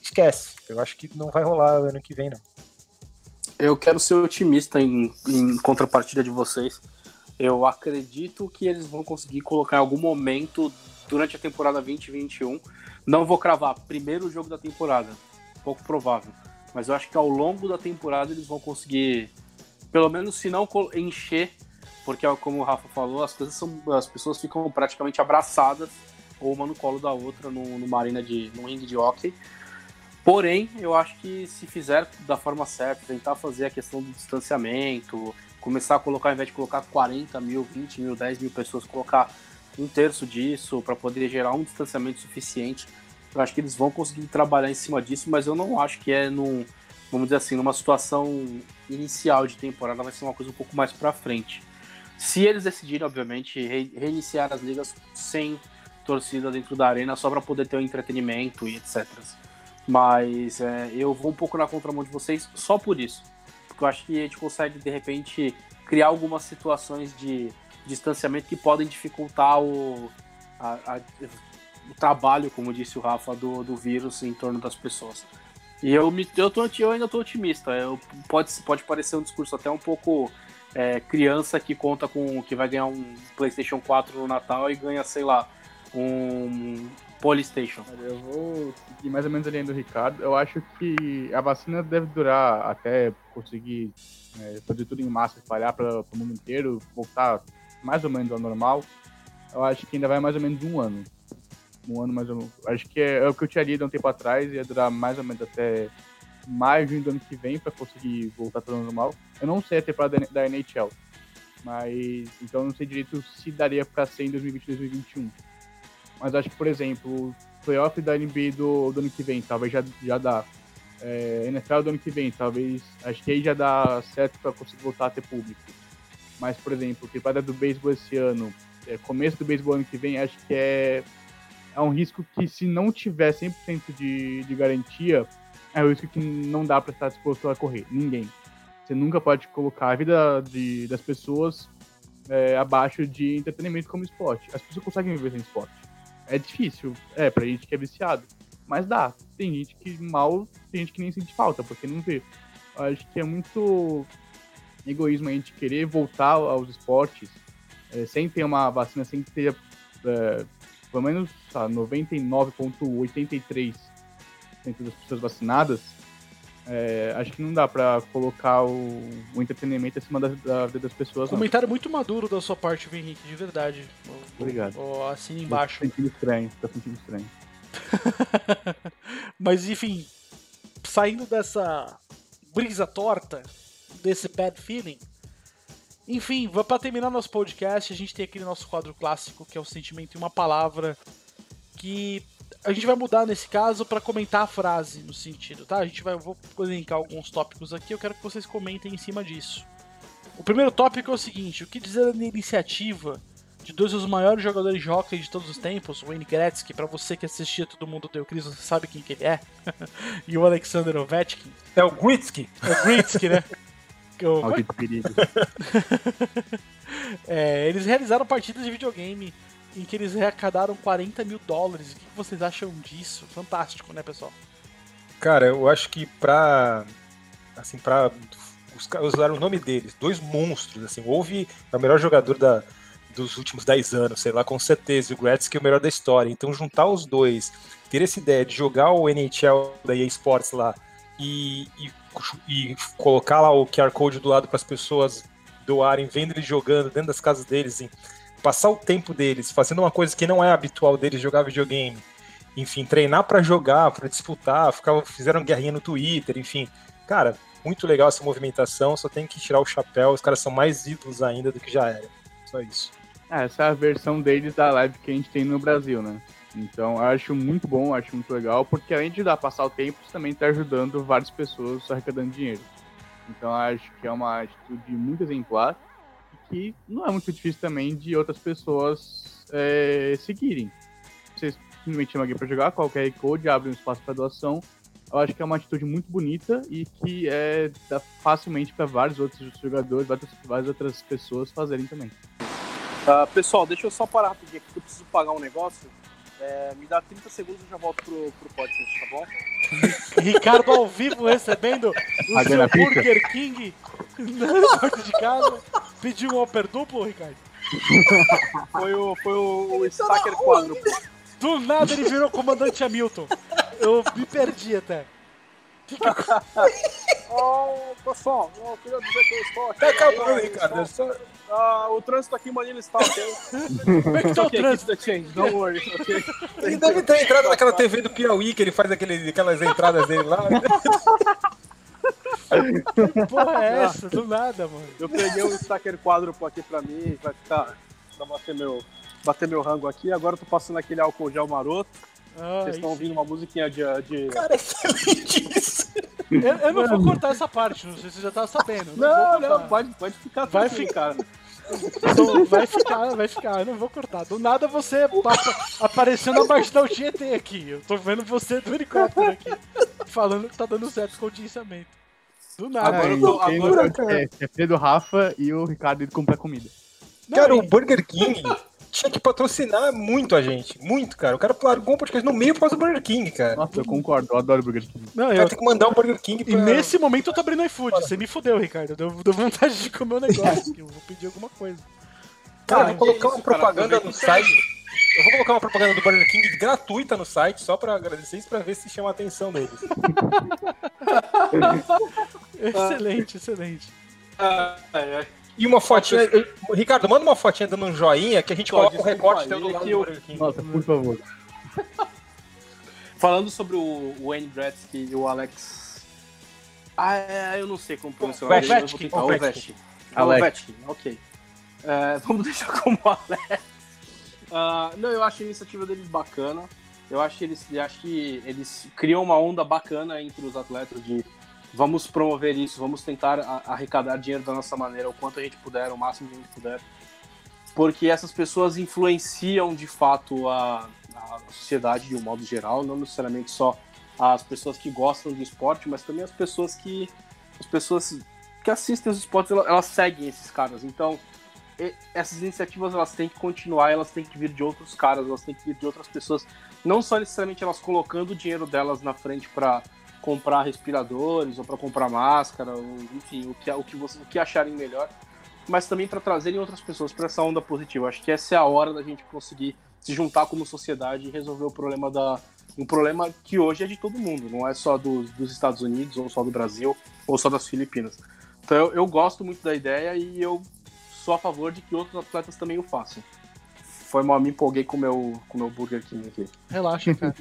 esquece. Eu acho que não vai rolar ano que vem, não. Eu quero ser otimista em, em contrapartida de vocês. Eu acredito que eles vão conseguir colocar em algum momento durante a temporada 2021. Não vou cravar primeiro jogo da temporada, pouco provável. Mas eu acho que ao longo da temporada eles vão conseguir pelo menos se não encher, porque como o Rafa falou, as coisas são, as pessoas ficam praticamente abraçadas ou uma no colo da outra no, numa arena de num ringue de hockey. Porém, eu acho que se fizer da forma certa, tentar fazer a questão do distanciamento, começar a colocar, ao invés de colocar 40 mil, 20 mil, 10 mil pessoas, colocar um terço disso para poder gerar um distanciamento suficiente, eu acho que eles vão conseguir trabalhar em cima disso, mas eu não acho que é num, vamos dizer assim, numa situação inicial de temporada, vai ser uma coisa um pouco mais para frente. Se eles decidirem, obviamente, re reiniciar as ligas sem torcida dentro da arena, só para poder ter um entretenimento e etc. Mas é, eu vou um pouco na contramão de vocês só por isso. Eu acho que a gente consegue, de repente, criar algumas situações de distanciamento que podem dificultar o, a, a, o trabalho, como disse o Rafa, do, do vírus em torno das pessoas. E eu, me, eu, tô, eu ainda tô otimista. Eu, pode, pode parecer um discurso até um pouco é, criança que conta com que vai ganhar um PlayStation 4 no Natal e ganha, sei lá, um Polystation. Eu vou seguir mais ou menos a linha do Ricardo. Eu acho que a vacina deve durar até conseguir é, fazer tudo em massa, espalhar para o mundo inteiro, voltar mais ou menos ao normal. Eu acho que ainda vai mais ou menos um ano um ano mais ou menos. Acho que é, é o que eu tinha lido um tempo atrás, ia durar mais ou menos até maio, junho do ano que vem para conseguir voltar para o normal. Eu não sei a temporada da NHL, mas então não sei direito se daria para ser em 2020 2021. Mas acho que, por exemplo, o playoff da NBA do, do ano que vem, talvez já, já dá. É, NFL do ano que vem, talvez. Acho que aí já dá certo para conseguir voltar a ter público. Mas, por exemplo, temporada do beisebol esse ano, é, começo do beisebol ano que vem, acho que é é um risco que, se não tiver 100% de, de garantia, é o risco que não dá para estar disposto a correr. Ninguém. Você nunca pode colocar a vida de, das pessoas é, abaixo de entretenimento como esporte. As pessoas conseguem viver sem esporte. É difícil, é, pra gente que é viciado. Mas dá. Tem gente que mal, tem gente que nem sente falta, porque não vê. Acho que é muito egoísmo a gente querer voltar aos esportes é, sem ter uma vacina, sem ter é, pelo menos tá, 99,83% das pessoas vacinadas, é, acho que não dá pra colocar o, o entretenimento acima da, da vida das pessoas. Comentário muito maduro da sua parte, Henrique, de verdade. Obrigado. Assina embaixo. Tá sentindo estranho, tá sentindo estranho. <laughs> Mas enfim, saindo dessa brisa torta, desse bad feeling. Enfim, para terminar nosso podcast, a gente tem aquele nosso quadro clássico que é o sentimento em uma palavra que a gente vai mudar nesse caso para comentar a frase no sentido, tá? A gente vai eu vou elencar alguns tópicos aqui, eu quero que vocês comentem em cima disso. O primeiro tópico é o seguinte: o que dizer da iniciativa de dois dos maiores jogadores de hockey de todos os tempos, o Wayne Gretzky, para você que assistia Todo Mundo Deu Cris, você sabe quem que ele é, <laughs> e o Alexander Ovechkin. É o Gretzky. É o Gretzky, né? <laughs> Que eu- Olha que perigo. <laughs> É, eles realizaram partidas de videogame em que eles arrecadaram 40 mil dólares. O que vocês acham disso? Fantástico, né, pessoal? Cara, eu acho que pra. Assim, pra. Os caras usaram o nome deles, dois monstros, assim. Houve o melhor jogador da, dos últimos 10 anos, sei lá, com certeza. E o Gretzky é o melhor da história. Então, juntar os dois, ter essa ideia de jogar o NHL da EA Sports lá e, e, e colocar lá o QR Code do lado para as pessoas doarem, vendo eles jogando dentro das casas deles, assim, passar o tempo deles fazendo uma coisa que não é habitual deles, jogar videogame enfim, treinar pra jogar, pra disputar, ficavam, fizeram guerrinha no Twitter, enfim. Cara, muito legal essa movimentação, só tem que tirar o chapéu, os caras são mais ídolos ainda do que já era. Só isso. É, essa é a versão deles da live que a gente tem no Brasil, né? Então, eu acho muito bom, acho muito legal, porque além de dar passar o tempo, isso também tá ajudando várias pessoas arrecadando dinheiro. Então, acho que é uma atitude muito exemplar que não é muito difícil também de outras pessoas é, seguirem. Você simplesmente chama alguém para jogar, qualquer code, abre um espaço para doação. Eu acho que é uma atitude muito bonita e que é dá facilmente para vários outros jogadores, várias, várias outras pessoas fazerem também. Ah, pessoal, deixa eu só parar rapidinho aqui que eu preciso pagar um negócio. É, me dá 30 segundos e já volto pro, pro podcast, tá bom? Ricardo ao vivo recebendo o seu a pizza? Burger King na <laughs> porta de casa. Pediu um upper duplo, Ricardo? <laughs> Foi o, foi o, o Stacker quádruplo. Do nada ele virou comandante Hamilton. Eu me perdi até. <laughs> Oh, pessoal, eu queria dizer que eu estou aqui. Tá acabando, Ah, Ricardo. Estou- ah, o trânsito aqui em Manila está ok. Como é que tá o trânsito? change, don't worry, ok? Ele deve ter entrado naquela TV do Piauí, que ele faz aquele, aquelas entradas dele lá. Que porra é essa? Do nada, mano. Eu peguei um Stacker quádruplo aqui pra mim, vai ficar. pra bater meu, bater meu rango aqui. Agora eu tô passando aquele álcool gel maroto. Ah, Vocês estão ouvindo uma musiquinha de. de... Cara, excelente isso. eu, eu não vou cortar essa parte, não sei se você já tá sabendo. Não, não, cortar. pode, pode ficar Vai tranquilo, ficar. Então, vai ficar, vai ficar, eu não vou cortar. Do nada você passa, apareceu na marginal GT aqui. Eu tô vendo você do helicóptero aqui. Falando que tá dando certo com o agenciamento. Do nada. Agora eu tô- agora- ser, é Pedro Rafa e o Ricardo indo comprar comida. Não, Cara, e- o Burger King tinha que patrocinar muito a gente. Muito, cara. O cara largou um podcast no meio por causa do Burger King, cara. Nossa, eu concordo, eu adoro Burger King. não, O cara eu, tem que mandar o Burger King e pra... nesse momento eu tô abrindo iFood. Você me fudeu, Ricardo. Deu, deu vontade de comer um negócio. <laughs> eu vou pedir alguma coisa. Cara, eu Ah, vou colocar uma cara, propaganda no e site. Eu vou colocar uma propaganda do Burger King gratuita no site, só pra agradecer isso, pra ver se chama a atenção deles. <laughs> Excelente, excelente. Ah, é, é. E uma fotinha. Ricardo, manda uma fotinha dando um joinha que a gente Só coloca o desculpa recorte teu do é lado eu- Burger King. Nossa, por favor. <laughs> Falando sobre o Wayne Gretzky e o Alex. Ah, é, eu não sei como pronunciar Ovechkin, tentar. Ovechkin. Ovechkin. Alex. Ovechkin, ok. É, <laughs> vamos deixar como Alex. Ah, não, eu acho a iniciativa deles bacana. Eu acho que eles, acho que eles criam uma onda bacana entre os atletas de vamos promover isso, vamos tentar arrecadar dinheiro da nossa maneira, o quanto a gente puder, o máximo que a gente puder. Porque essas pessoas influenciam de fato a, a sociedade de um modo geral, não necessariamente só as pessoas que gostam do esporte, mas também as pessoas que as pessoas que assistem os esportes, elas, elas seguem esses caras. Então, essas iniciativas elas têm que continuar, elas têm que vir de outros caras, elas têm que vir de outras pessoas, não só necessariamente elas colocando o dinheiro delas na frente para comprar respiradores ou para comprar máscara, ou, enfim, o que o que você o que acharem melhor, mas também para trazerem outras pessoas para essa onda positiva. Acho que essa é a hora da gente conseguir se juntar como sociedade e resolver o problema da um problema que hoje é de todo mundo, não é só dos, dos Estados Unidos ou só do Brasil ou só das Filipinas. Então eu, eu gosto muito da ideia e eu sou a favor de que outros atletas também o façam. Foi mal, me empolguei com o meu, com o meu Burger King aqui. Relaxa, <laughs> cara.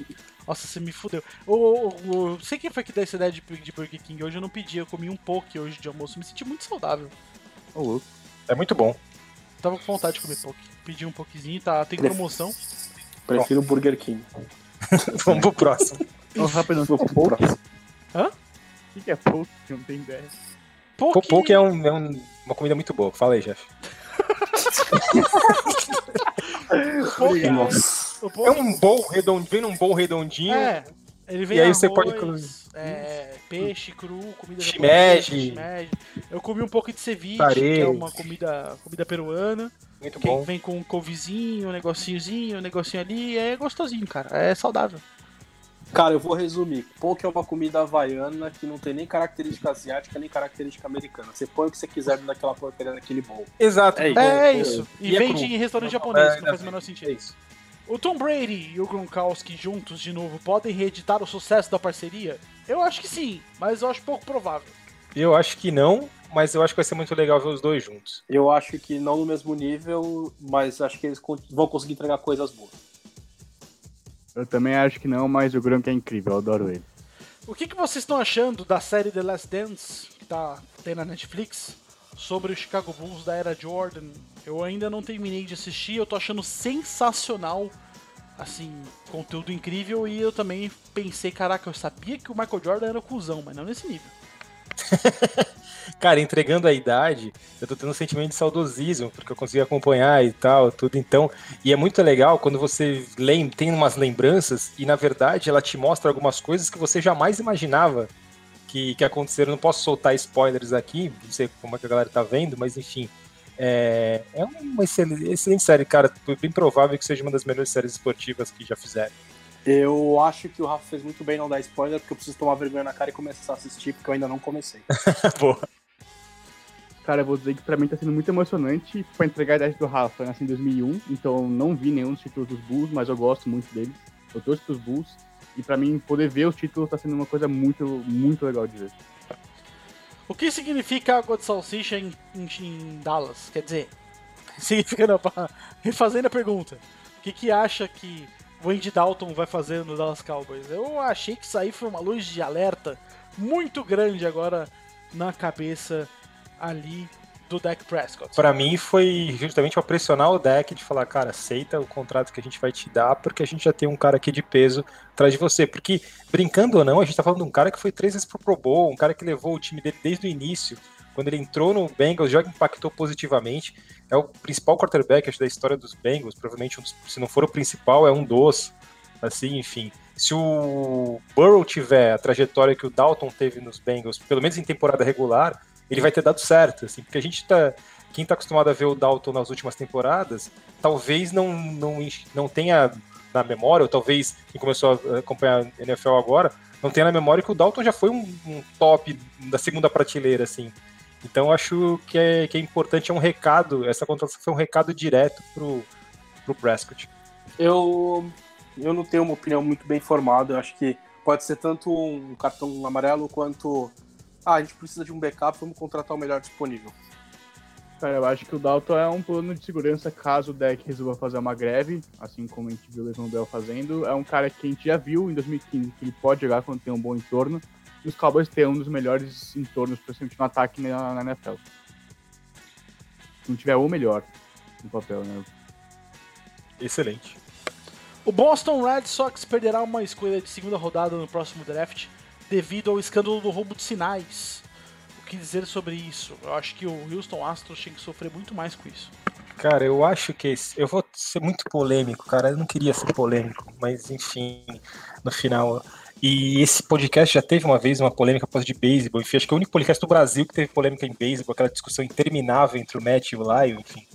Nossa, você me fudeu. Ô, ô, ô, Não sei quem foi que deu essa ideia de, de Burger King. Hoje eu não pedi, eu comi um poke hoje de almoço. Me senti muito saudável. Ô, louco. É muito bom. Tava com vontade de comer poke. Pedi um pokezinho, tá, tem promoção. Prefiro o Burger King. <laughs> Vamos pro próximo. Ô, rapidão, pro poke? próximo. O que que é poke? Eu não tenho ideia. Poke, Poke é, um- é um- uma comida muito boa. Fala aí, Jeff. <laughs> poke é- Nossa. poke- É um bowl redondinho, vem num bowl redondinho. É, ele vem E aí arroz, você pode- é, peixe cru, comida Shimeji. Eu comi um pouco de ceviche, Tare. que é uma comida, comida peruana. Muito Que bom. vem com um couvezinho, um negocinhozinho, um negocinho ali. É gostosinho, cara. É saudável. Cara, eu vou resumir. Poke é uma comida havaiana que não tem nem característica asiática nem característica americana. Você põe o que você quiser dentro daquela porcaria daquele bowl. Exato. É isso. É, isso. E, e é vende em restaurante japonês, é, que não faz o é, menor É sentido. isso. O Tom Brady e o Gronkowski juntos de novo podem reeditar o sucesso da parceria? Eu acho que sim, mas eu acho pouco provável. Eu acho que não, mas eu acho que vai ser muito legal ver os dois juntos. Eu acho que não no mesmo nível, mas acho que eles vão conseguir entregar coisas boas. Eu também acho que não, mas o Gronk é incrível, eu adoro ele. O que, que vocês estão achando da série The Last Dance, que tá, tem na Netflix, sobre o Chicago Bulls da era Jordan? Eu ainda não terminei de assistir, eu tô achando sensacional, assim, conteúdo incrível, e eu também pensei, caraca, eu sabia que o Michael Jordan era cuzão, mas não nesse nível. <laughs> Cara, entregando a idade, eu tô tendo um sentimento de saudosismo, porque eu consegui acompanhar e tal, tudo então. E é muito legal quando você lem tem umas lembranças e, na verdade, ela te mostra algumas coisas que você jamais imaginava que, que aconteceram. Não posso soltar spoilers aqui, não sei como é que a galera tá vendo, mas enfim. É, é uma excelente, excelente série, cara. Bem provável que seja uma das melhores séries esportivas que já fizeram. Eu acho que o Rafa fez muito bem não dar spoiler, porque eu preciso tomar vergonha na cara e começar a assistir, porque eu ainda não comecei. <laughs> Boa. Cara, eu vou dizer que pra mim tá sendo muito emocionante pra entregar a idade do Rafa. Eu nasci em 2001, então eu não vi nenhum dos títulos dos Bulls, mas eu gosto muito deles. Eu torço pros Bulls. E pra mim, poder ver os títulos tá sendo uma coisa muito, muito legal de ver. O que significa água de salsicha em, em- em Dallas? Quer dizer, <laughs> significa não, pá, refazendo a pergunta. O que, que acha que o Andy Dalton vai fazer no Dallas Cowboys? Eu achei que isso aí foi uma luz de alerta muito grande agora na cabeça ali do Dak Prescott. Pra mim foi justamente pra pressionar o deck de falar, cara, aceita o contrato que a gente vai te dar, porque a gente já tem um cara aqui de peso atrás de você. Porque, brincando ou não, a gente tá falando de um cara que foi três vezes pro Pro Bowl, um cara que levou o time dele desde o início. Quando ele entrou no Bengals, já impactou positivamente. É o principal quarterback acho, da história dos Bengals, provavelmente, um dos- se não for o principal, é um dos. Assim, enfim. Se o Burrow tiver a trajetória que o Dalton teve nos Bengals, pelo menos em temporada regular, ele vai ter dado certo, assim, porque a gente tá. Quem tá acostumado a ver o Dalton nas últimas temporadas, talvez não, não, não tenha na memória, ou talvez quem começou a acompanhar a NFL agora, não tenha na memória que o Dalton já foi um, um top da segunda prateleira, assim. Então eu acho que é, que é importante, é um recado, essa contratação foi um recado direto pro, pro Prescott. Eu, eu não tenho uma opinião muito bem formada. Eu acho que pode ser tanto um cartão amarelo quanto. Ah, a gente precisa de um backup, vamos contratar o melhor disponível. Cara, eu acho que o Dalton é um plano de segurança caso o deck resolva fazer uma greve, assim como a gente viu o Levan Bell fazendo. É um cara que a gente já viu em 2015 que ele pode jogar quando tem um bom entorno. E os Cowboys têm um dos melhores entornos, principalmente no ataque na, na NFL. Se não tiver o melhor no papel, né? Excelente. O Boston Red Sox perderá uma escolha de segunda rodada no próximo draft devido ao escândalo do roubo de sinais. O que dizer sobre isso? Eu acho que o Houston Astros tinha que sofrer muito mais com isso. Cara, eu acho que esse, eu vou ser muito polêmico, cara. Eu não queria ser polêmico, mas enfim, no final, E esse podcast já teve uma vez uma polêmica após de beisebol, enfim, acho que é o único podcast do Brasil que teve polêmica em beisebol, aquela discussão interminável entre o Matt e o Lyle, enfim.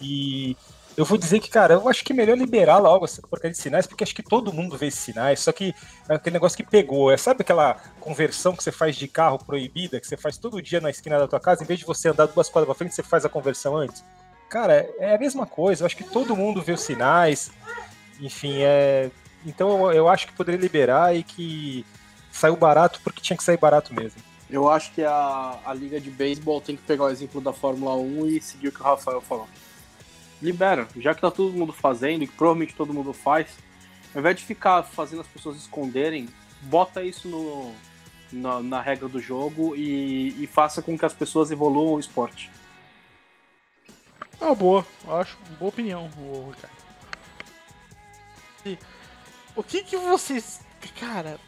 E eu vou dizer que, cara, eu acho que é melhor liberar logo essa porcaria de sinais, porque acho que todo mundo vê esses sinais, só que é aquele negócio que pegou. É, sabe aquela conversão que você faz de carro proibida, que você faz todo dia na esquina da tua casa, em vez de você andar duas quadras pra frente, você faz a conversão antes? Cara, é a mesma coisa, eu acho que todo mundo vê os sinais, enfim, é. Então eu, eu acho que poderia liberar e que saiu barato porque tinha que sair barato mesmo. Eu acho que a, a liga de beisebol tem que pegar o exemplo da Fórmula 1 e seguir o que o Rafael falou. Libera, já que tá todo mundo fazendo, e que provavelmente todo mundo faz, ao invés de ficar fazendo as pessoas esconderem, bota isso no, na, na regra do jogo e, e faça com que as pessoas evoluam o esporte. É uma boa, eu acho uma boa opinião, o Ricardo. O que que vocês. Cara.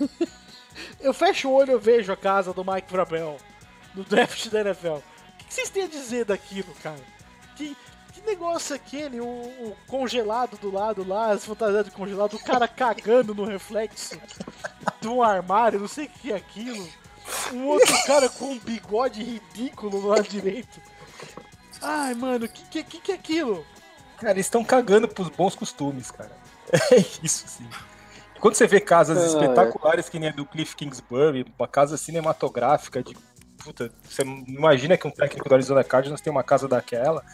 <laughs> eu fecho o olho e vejo a casa do Mike Vrabel no draft da NFL. O que que vocês têm a dizer daquilo, cara? Que, que negócio é aquele? O, o congelado do lado lá, as fantasias de congelado, o cara cagando no reflexo de um armário, não sei o que é aquilo. Um outro cara com um bigode ridículo no lado direito. Ai, mano, o que, que, que é aquilo? Cara, eles estão cagando pros bons costumes, cara. É isso, sim. Quando você vê casas Ah, é. espetaculares que nem a do Cliff Kingsbury, uma casa cinematográfica de. Puta, você imagina que um técnico do Arizona Cardinals tem uma casa daquela.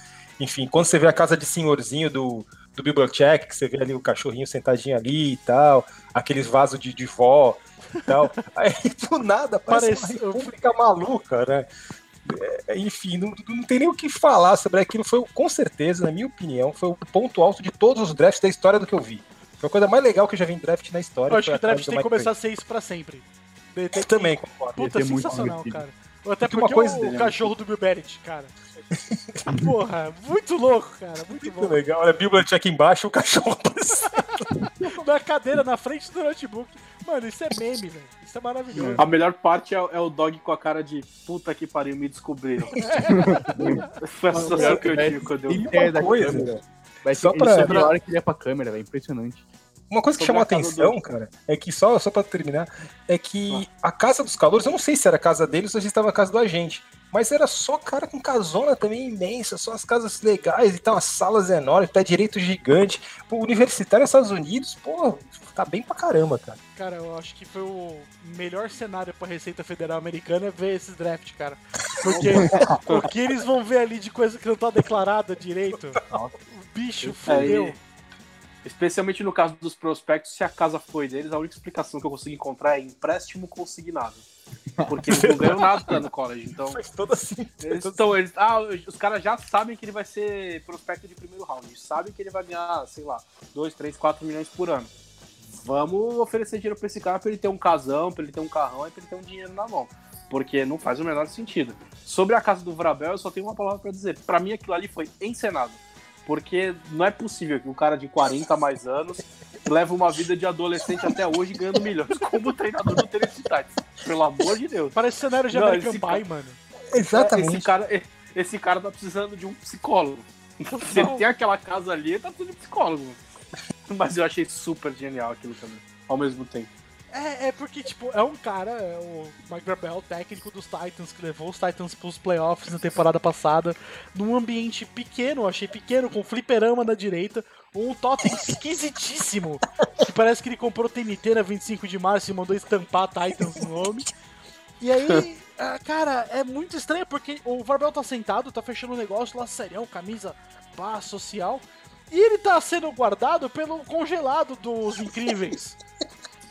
Enfim, quando você vê a casa de senhorzinho do, do Bill Belichick, que você vê ali o cachorrinho sentadinho ali e tal, aqueles vasos de, de vó e tal. <laughs> Aí, do nada, parece Parece- uma república maluca, né? É, enfim, não, não tem nem o que falar sobre aquilo. Foi, com certeza, na minha opinião, foi o ponto alto de todos os drafts da história do que eu vi. Foi a coisa mais legal que eu já vi em draft na história. Eu acho que draft tem que Mike começar a ser isso pra sempre. Tem que- Também concordo. Puta, sensacional, cara. Até uma porque coisa o, dele, cachorro do Bill Belichick, cara. Porra, muito louco, cara. Muito Muito bom. legal. Olha, Bíblia aqui embaixo, o cachorro. <laughs> Na cadeira, na frente do notebook. Mano, isso é meme, velho. Isso é maravilhoso. A melhor parte é, é o dog com a cara de puta que pariu, me descobriram. <laughs> Foi a sensação que eu tive quando eu E vi. É, uma da coisa, câmera. Vai Só pra- ele sobe a hora que ele é pra câmera, velho. Impressionante. Uma coisa que Sobre chamou a atenção, cara, é que só, só pra terminar, é que a casa dos calouros, eu não sei se era a casa deles ou se estava a casa do agente, mas era só cara com casona também imensa, só as casas legais e tal, as salas enormes, pé direito gigante. Pô, universitário nos Estados Unidos, pô, tá bem pra caramba, cara. Cara, eu acho que foi o melhor cenário pra Receita Federal Americana é ver esses draft, cara. Porque <laughs> o que eles vão ver ali de coisa que não tá declarada direito, o bicho fodeu. especialmente no caso dos prospectos, se a casa foi deles, a única explicação que eu consigo encontrar é empréstimo consignado. Porque eles não ganham nada no college. Então, Faz todo assim. eles, então eles, ah, os caras já sabem que ele vai ser prospecto de primeiro round. Eles sabem que ele vai ganhar, sei lá, 2, 3, 4 milhões por ano. Vamos oferecer dinheiro pra esse cara pra ele ter um casão, pra ele ter um carrão e pra ele ter um dinheiro na mão. Porque não faz o menor sentido. Sobre a casa do Vrabel, eu só tenho uma palavra pra dizer. Pra mim, aquilo ali foi encenado. Porque não é possível que um cara de 40 mais anos leve uma vida de adolescente até hoje ganhando milhões <laughs> como treinador do Tennessee Titans. Pelo amor de Deus. Parece cenário de Não, American esse Pie, mano. Exatamente. Esse cara, esse cara tá precisando de um psicólogo. Então, se <laughs> ele tem aquela casa ali, ele tá precisando de um psicólogo. Mas eu achei super genial aquilo também, ao mesmo tempo. É, é porque, tipo, é um cara, é o Mike Vrabel, técnico dos Titans, que levou os Titans pros playoffs na temporada passada, num ambiente pequeno, achei pequeno, com fliperama na direita, um totem esquisitíssimo, que parece que ele comprou TNT na 25 de março e mandou estampar Titans no nome. E aí, ah, cara, é muito estranho, porque o Varbel tá sentado, tá fechando um negócio lá, serião, camisa pá, social, e ele tá sendo guardado pelo congelado dos incríveis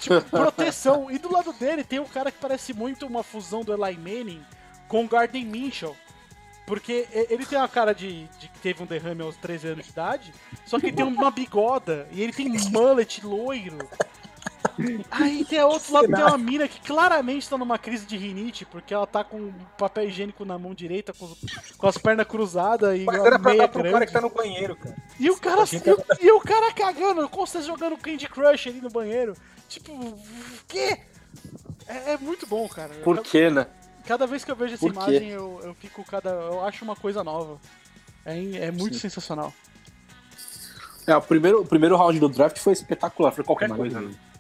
tipo, <laughs> proteção. E do lado dele tem um cara que parece muito uma fusão do Eli Manning com o Garden Minshew. Porque ele tem uma cara de, de que teve um derrame aos 13 anos de idade, só que tem uma bigoda e ele tem mullet loiro. Aí tem a outro lado, tem uma mina que claramente tá numa crise de rinite, porque ela tá com papel higiênico na mão direita, com, com as pernas cruzadas e Mas era pra meia dar pro cara que tá no banheiro, cara. E o cara, e que o, e o cara cagando, como você jogando Candy Crush ali no banheiro. Tipo, quê? É, é muito bom, cara. Por quê, né? Cada vez que eu vejo essa Por imagem, eu, eu fico cada. Eu acho uma coisa nova. É, é muito sensacional. É, o primeiro, o primeiro round do draft foi espetacular, foi qualquer Uma coisa, coisa, né?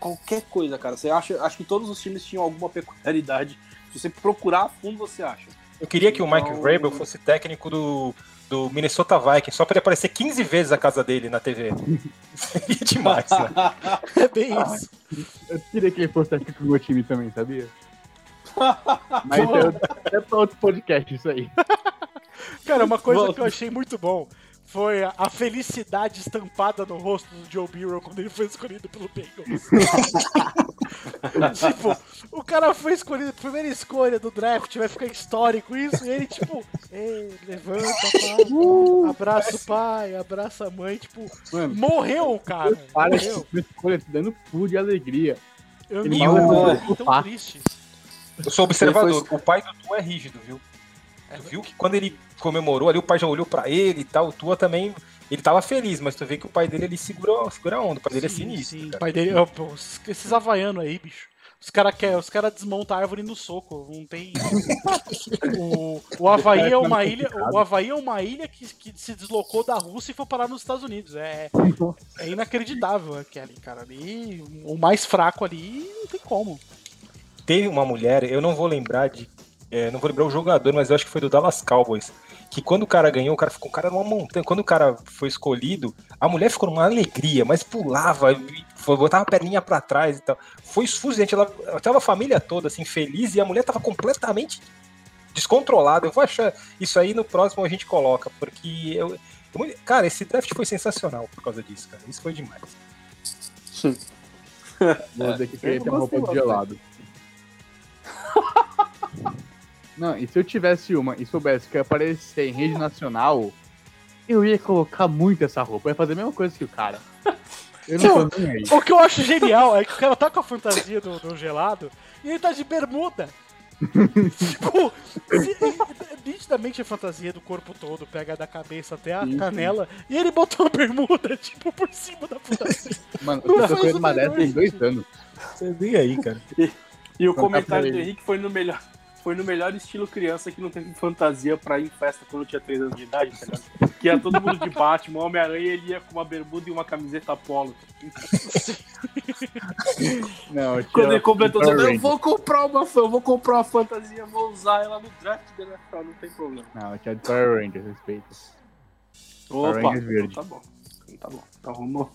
Qualquer coisa, cara. Você acha, acho que todos os times tinham alguma peculiaridade. Se você procurar a fundo, você acha. Eu queria que o Mike Então- Vrabel fosse técnico do, do Minnesota Vikings, só pra ele aparecer 15 vezes a casa dele na TV. Seria <laughs> demais, né? É bem isso. Eu queria que ele fosse técnico do meu time também, sabia? <laughs> Mas eu, é pra outro podcast isso aí. Cara, uma coisa Volta. que eu achei muito bom foi a, felicidade estampada no rosto do Joe Burrow quando ele foi escolhido pelo Bengals. <laughs> tipo, o cara foi escolhido, primeira escolha do draft, vai ficar histórico isso, e ele, tipo, Ei, levanta, pai, abraça o pai, abraça a mãe, tipo, Mano, morreu o cara, para morreu. escolha, te dando pulo de alegria. Eu Ele vi tão triste. Eu sou observador. O pai do Tua é rígido, viu? Tu viu que quando ele comemorou ali, o pai já olhou pra ele e tal. O Tua também. Ele tava feliz, mas tu vê que o pai dele ele segura, segura a onda. O pai dele é Sim, sinistro. sim, o pai dele, esses havaianos aí, bicho. Os caras os cara desmontam a árvore no soco, não tem. <laughs> o, o Havaí é uma ilha. O Havaí é uma ilha que, que se deslocou da Rússia e foi parar nos Estados Unidos. É, é inacreditável aquele cara ali. O mais fraco ali não tem como. Teve uma mulher, eu não vou lembrar de. É, não vou lembrar o jogador, mas eu acho que foi do Dallas Cowboys. Que quando o cara ganhou, o cara ficou o cara numa montanha. Quando o cara foi escolhido, a mulher ficou numa alegria, mas pulava, e foi- botava a perninha pra trás e tal. Foi esfuziante, ela ela tava a família toda assim, feliz, e a mulher tava completamente descontrolada. Eu vou achar isso aí no próximo a gente coloca, porque eu. eu- Cara, esse draft foi sensacional por causa disso, cara. Isso foi demais. <laughs> Vou dizer que eu ter uma roupa de gelado. Não, e se eu tivesse uma e soubesse que ia aparecer em rede nacional, eu ia colocar muito essa roupa. Eu ia fazer a mesma coisa que o cara. Eu não tô nem aí. O que eu acho genial é que o cara tá com a fantasia do, do gelado e ele tá de bermuda. <laughs> tipo, se- nitidamente a fantasia do corpo todo, pega da cabeça até a canela, e ele botou uma bermuda, tipo, por cima da fantasia. Mano, eu tô o uma dessa tem dois anos. Você vem aí, cara. E o Contar comentário do. Henrique foi no melhor. Foi no melhor estilo criança que não teve fantasia pra ir em festa quando tinha 3 anos de idade, tá ligado? Que ia todo mundo de Batman, Homem-Aranha, ele ia com uma bermuda e uma camiseta polo. <laughs> Não, Quando ele completou, Power eu vou comprar uma, eu vou comprar uma fantasia, vou usar ela no draft da NFL, não tem problema. Não, eu tinha de Power Rangers, respeito. Opa, Rangers verde. então tá bom. Então tá bom. Então vamos.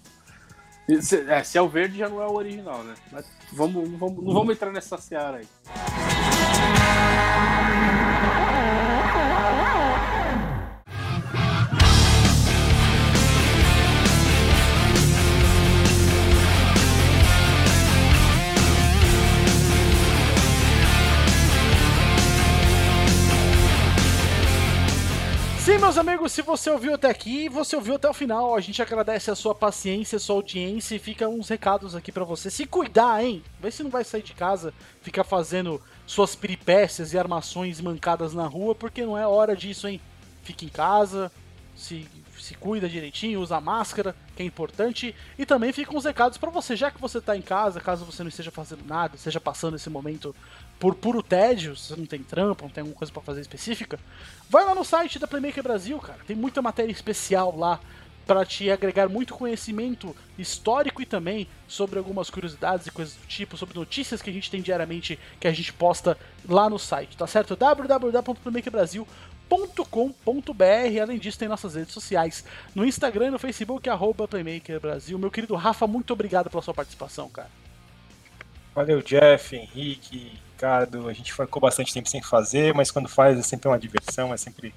Se é, se é o verde já não é o original, né? Mas vamos, vamos, não vamos entrar nessa seara aí. Sim, meus amigos, se você ouviu até aqui, você ouviu até o final, a gente agradece a sua paciência, a sua audiência e fica uns recados aqui pra você. Se cuidar, hein? Vê se não vai sair de casa, ficar fazendo suas peripécias e armações mancadas na rua, porque não é hora disso, hein? Fique em casa, se, se cuida direitinho, usa máscara, que é importante, e também ficam uns recados pra você, já que você tá em casa, caso você não esteja fazendo nada, esteja passando esse momento por puro tédio, se você não tem trampo, não tem alguma coisa pra fazer específica, vai lá no site da Playmaker Brasil, cara. Tem muita matéria especial lá para te agregar muito conhecimento histórico e também sobre algumas curiosidades e coisas do tipo, sobre notícias que a gente tem diariamente que a gente posta lá no site, tá certo? www.playmakerbrasil.com.br Além disso, tem nossas redes sociais no Instagram e no Facebook, arroba Playmaker Brasil. Meu querido Rafa, muito obrigado pela sua participação, cara. Valeu, Jeff, Henrique, Ricardo. A gente ficou bastante tempo sem fazer, mas quando faz é sempre uma diversão, é sempre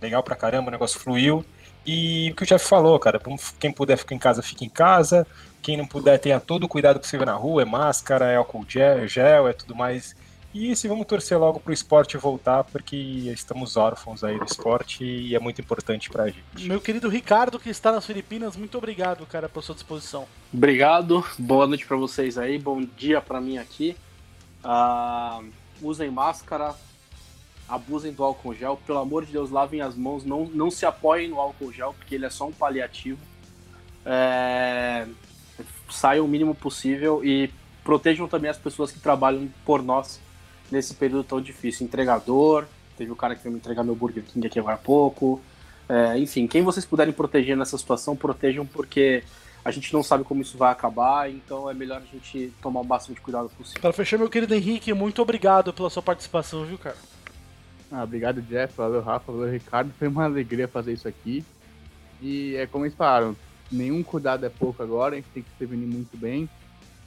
legal pra caramba, o negócio fluiu. E o que o Jeff falou, cara, quem puder ficar em casa, fica em casa. Quem não puder, tenha todo o cuidado possível na rua, é máscara, é álcool gel, gel é tudo mais. E se vamos torcer logo pro esporte voltar, porque estamos órfãos aí do esporte e é muito importante pra gente. Meu querido Ricardo, que está nas Filipinas, muito obrigado, cara, pela sua disposição. Obrigado, boa noite pra vocês aí, bom dia pra mim aqui. Ah, usem máscara, abusem do álcool gel, pelo amor de Deus, lavem as mãos, não, não se apoiem no álcool gel, porque ele é só um paliativo. É, saiam o mínimo possível e protejam também as pessoas que trabalham por nós nesse período tão difícil. Entregador, teve o cara que veio me entregar meu Burger King aqui agora há pouco. É, enfim, quem vocês puderem proteger nessa situação, protejam porque a gente não sabe como isso vai acabar, então é melhor a gente tomar o máximo de cuidado possível. Para fechar, meu querido Henrique, muito obrigado pela sua participação, viu, cara? Ah, obrigado, Jeff. Valeu, Rafa. Valeu, Ricardo. Foi uma alegria fazer isso aqui. E é como eles falaram, nenhum cuidado é pouco agora, a gente tem que se prevenir muito bem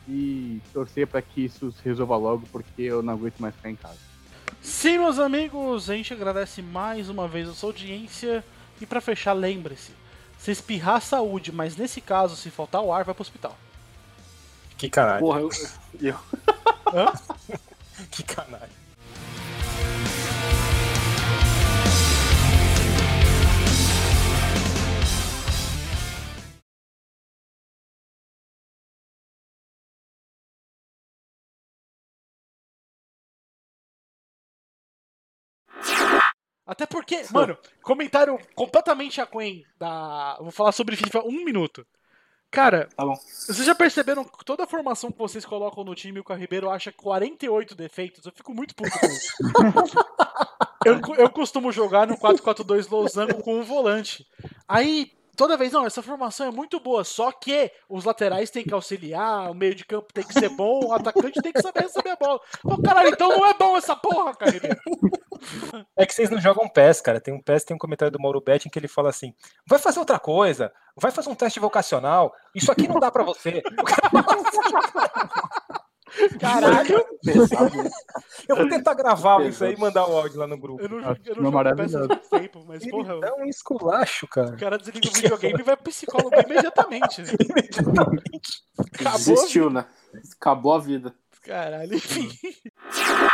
e torcer para que isso se resolva logo, porque eu não aguento mais ficar em casa. Sim, meus amigos, a gente agradece mais uma vez a sua audiência. E para fechar, lembre-se: se espirrar, saúde, mas nesse caso, se faltar o ar, vai pro hospital. Que canalha. Porra, eu. eu... Hã? <laughs> Que canalha. Porque, <laughs> mano, comentário completamente aquém da. Vou falar sobre FIFA um minuto. Cara, Tá vocês já perceberam que toda a formação que vocês colocam no time, o Caio Ribeiro acha 48 defeitos? Eu fico muito puto com isso. <laughs> eu, eu costumo jogar no 4-4-2 losango com um volante. Aí, toda vez, não, essa formação é muito boa, só que os laterais têm que auxiliar, o meio de campo tem que ser bom, o atacante tem que saber receber a bola. Pô, caralho, então não é bom essa porra, Caio Ribeiro. É que vocês não jogam PES, cara. Tem um PES, tem um comentário do Mauro Betting que ele fala assim: vai fazer outra coisa, vai fazer um teste vocacional. Isso aqui não dá pra você. <laughs> Caralho, né? Eu vou tentar gravar isso aí e mandar o áudio lá no grupo. eu não, eu uma não jogo peça há muito tempo, mas porra, É um esculacho, cara. o cara desliga o videogame e vai pro psicólogo imediatamente. Acabou. Desistiu, né? Acabou a vida. Caralho, enfim. <laughs>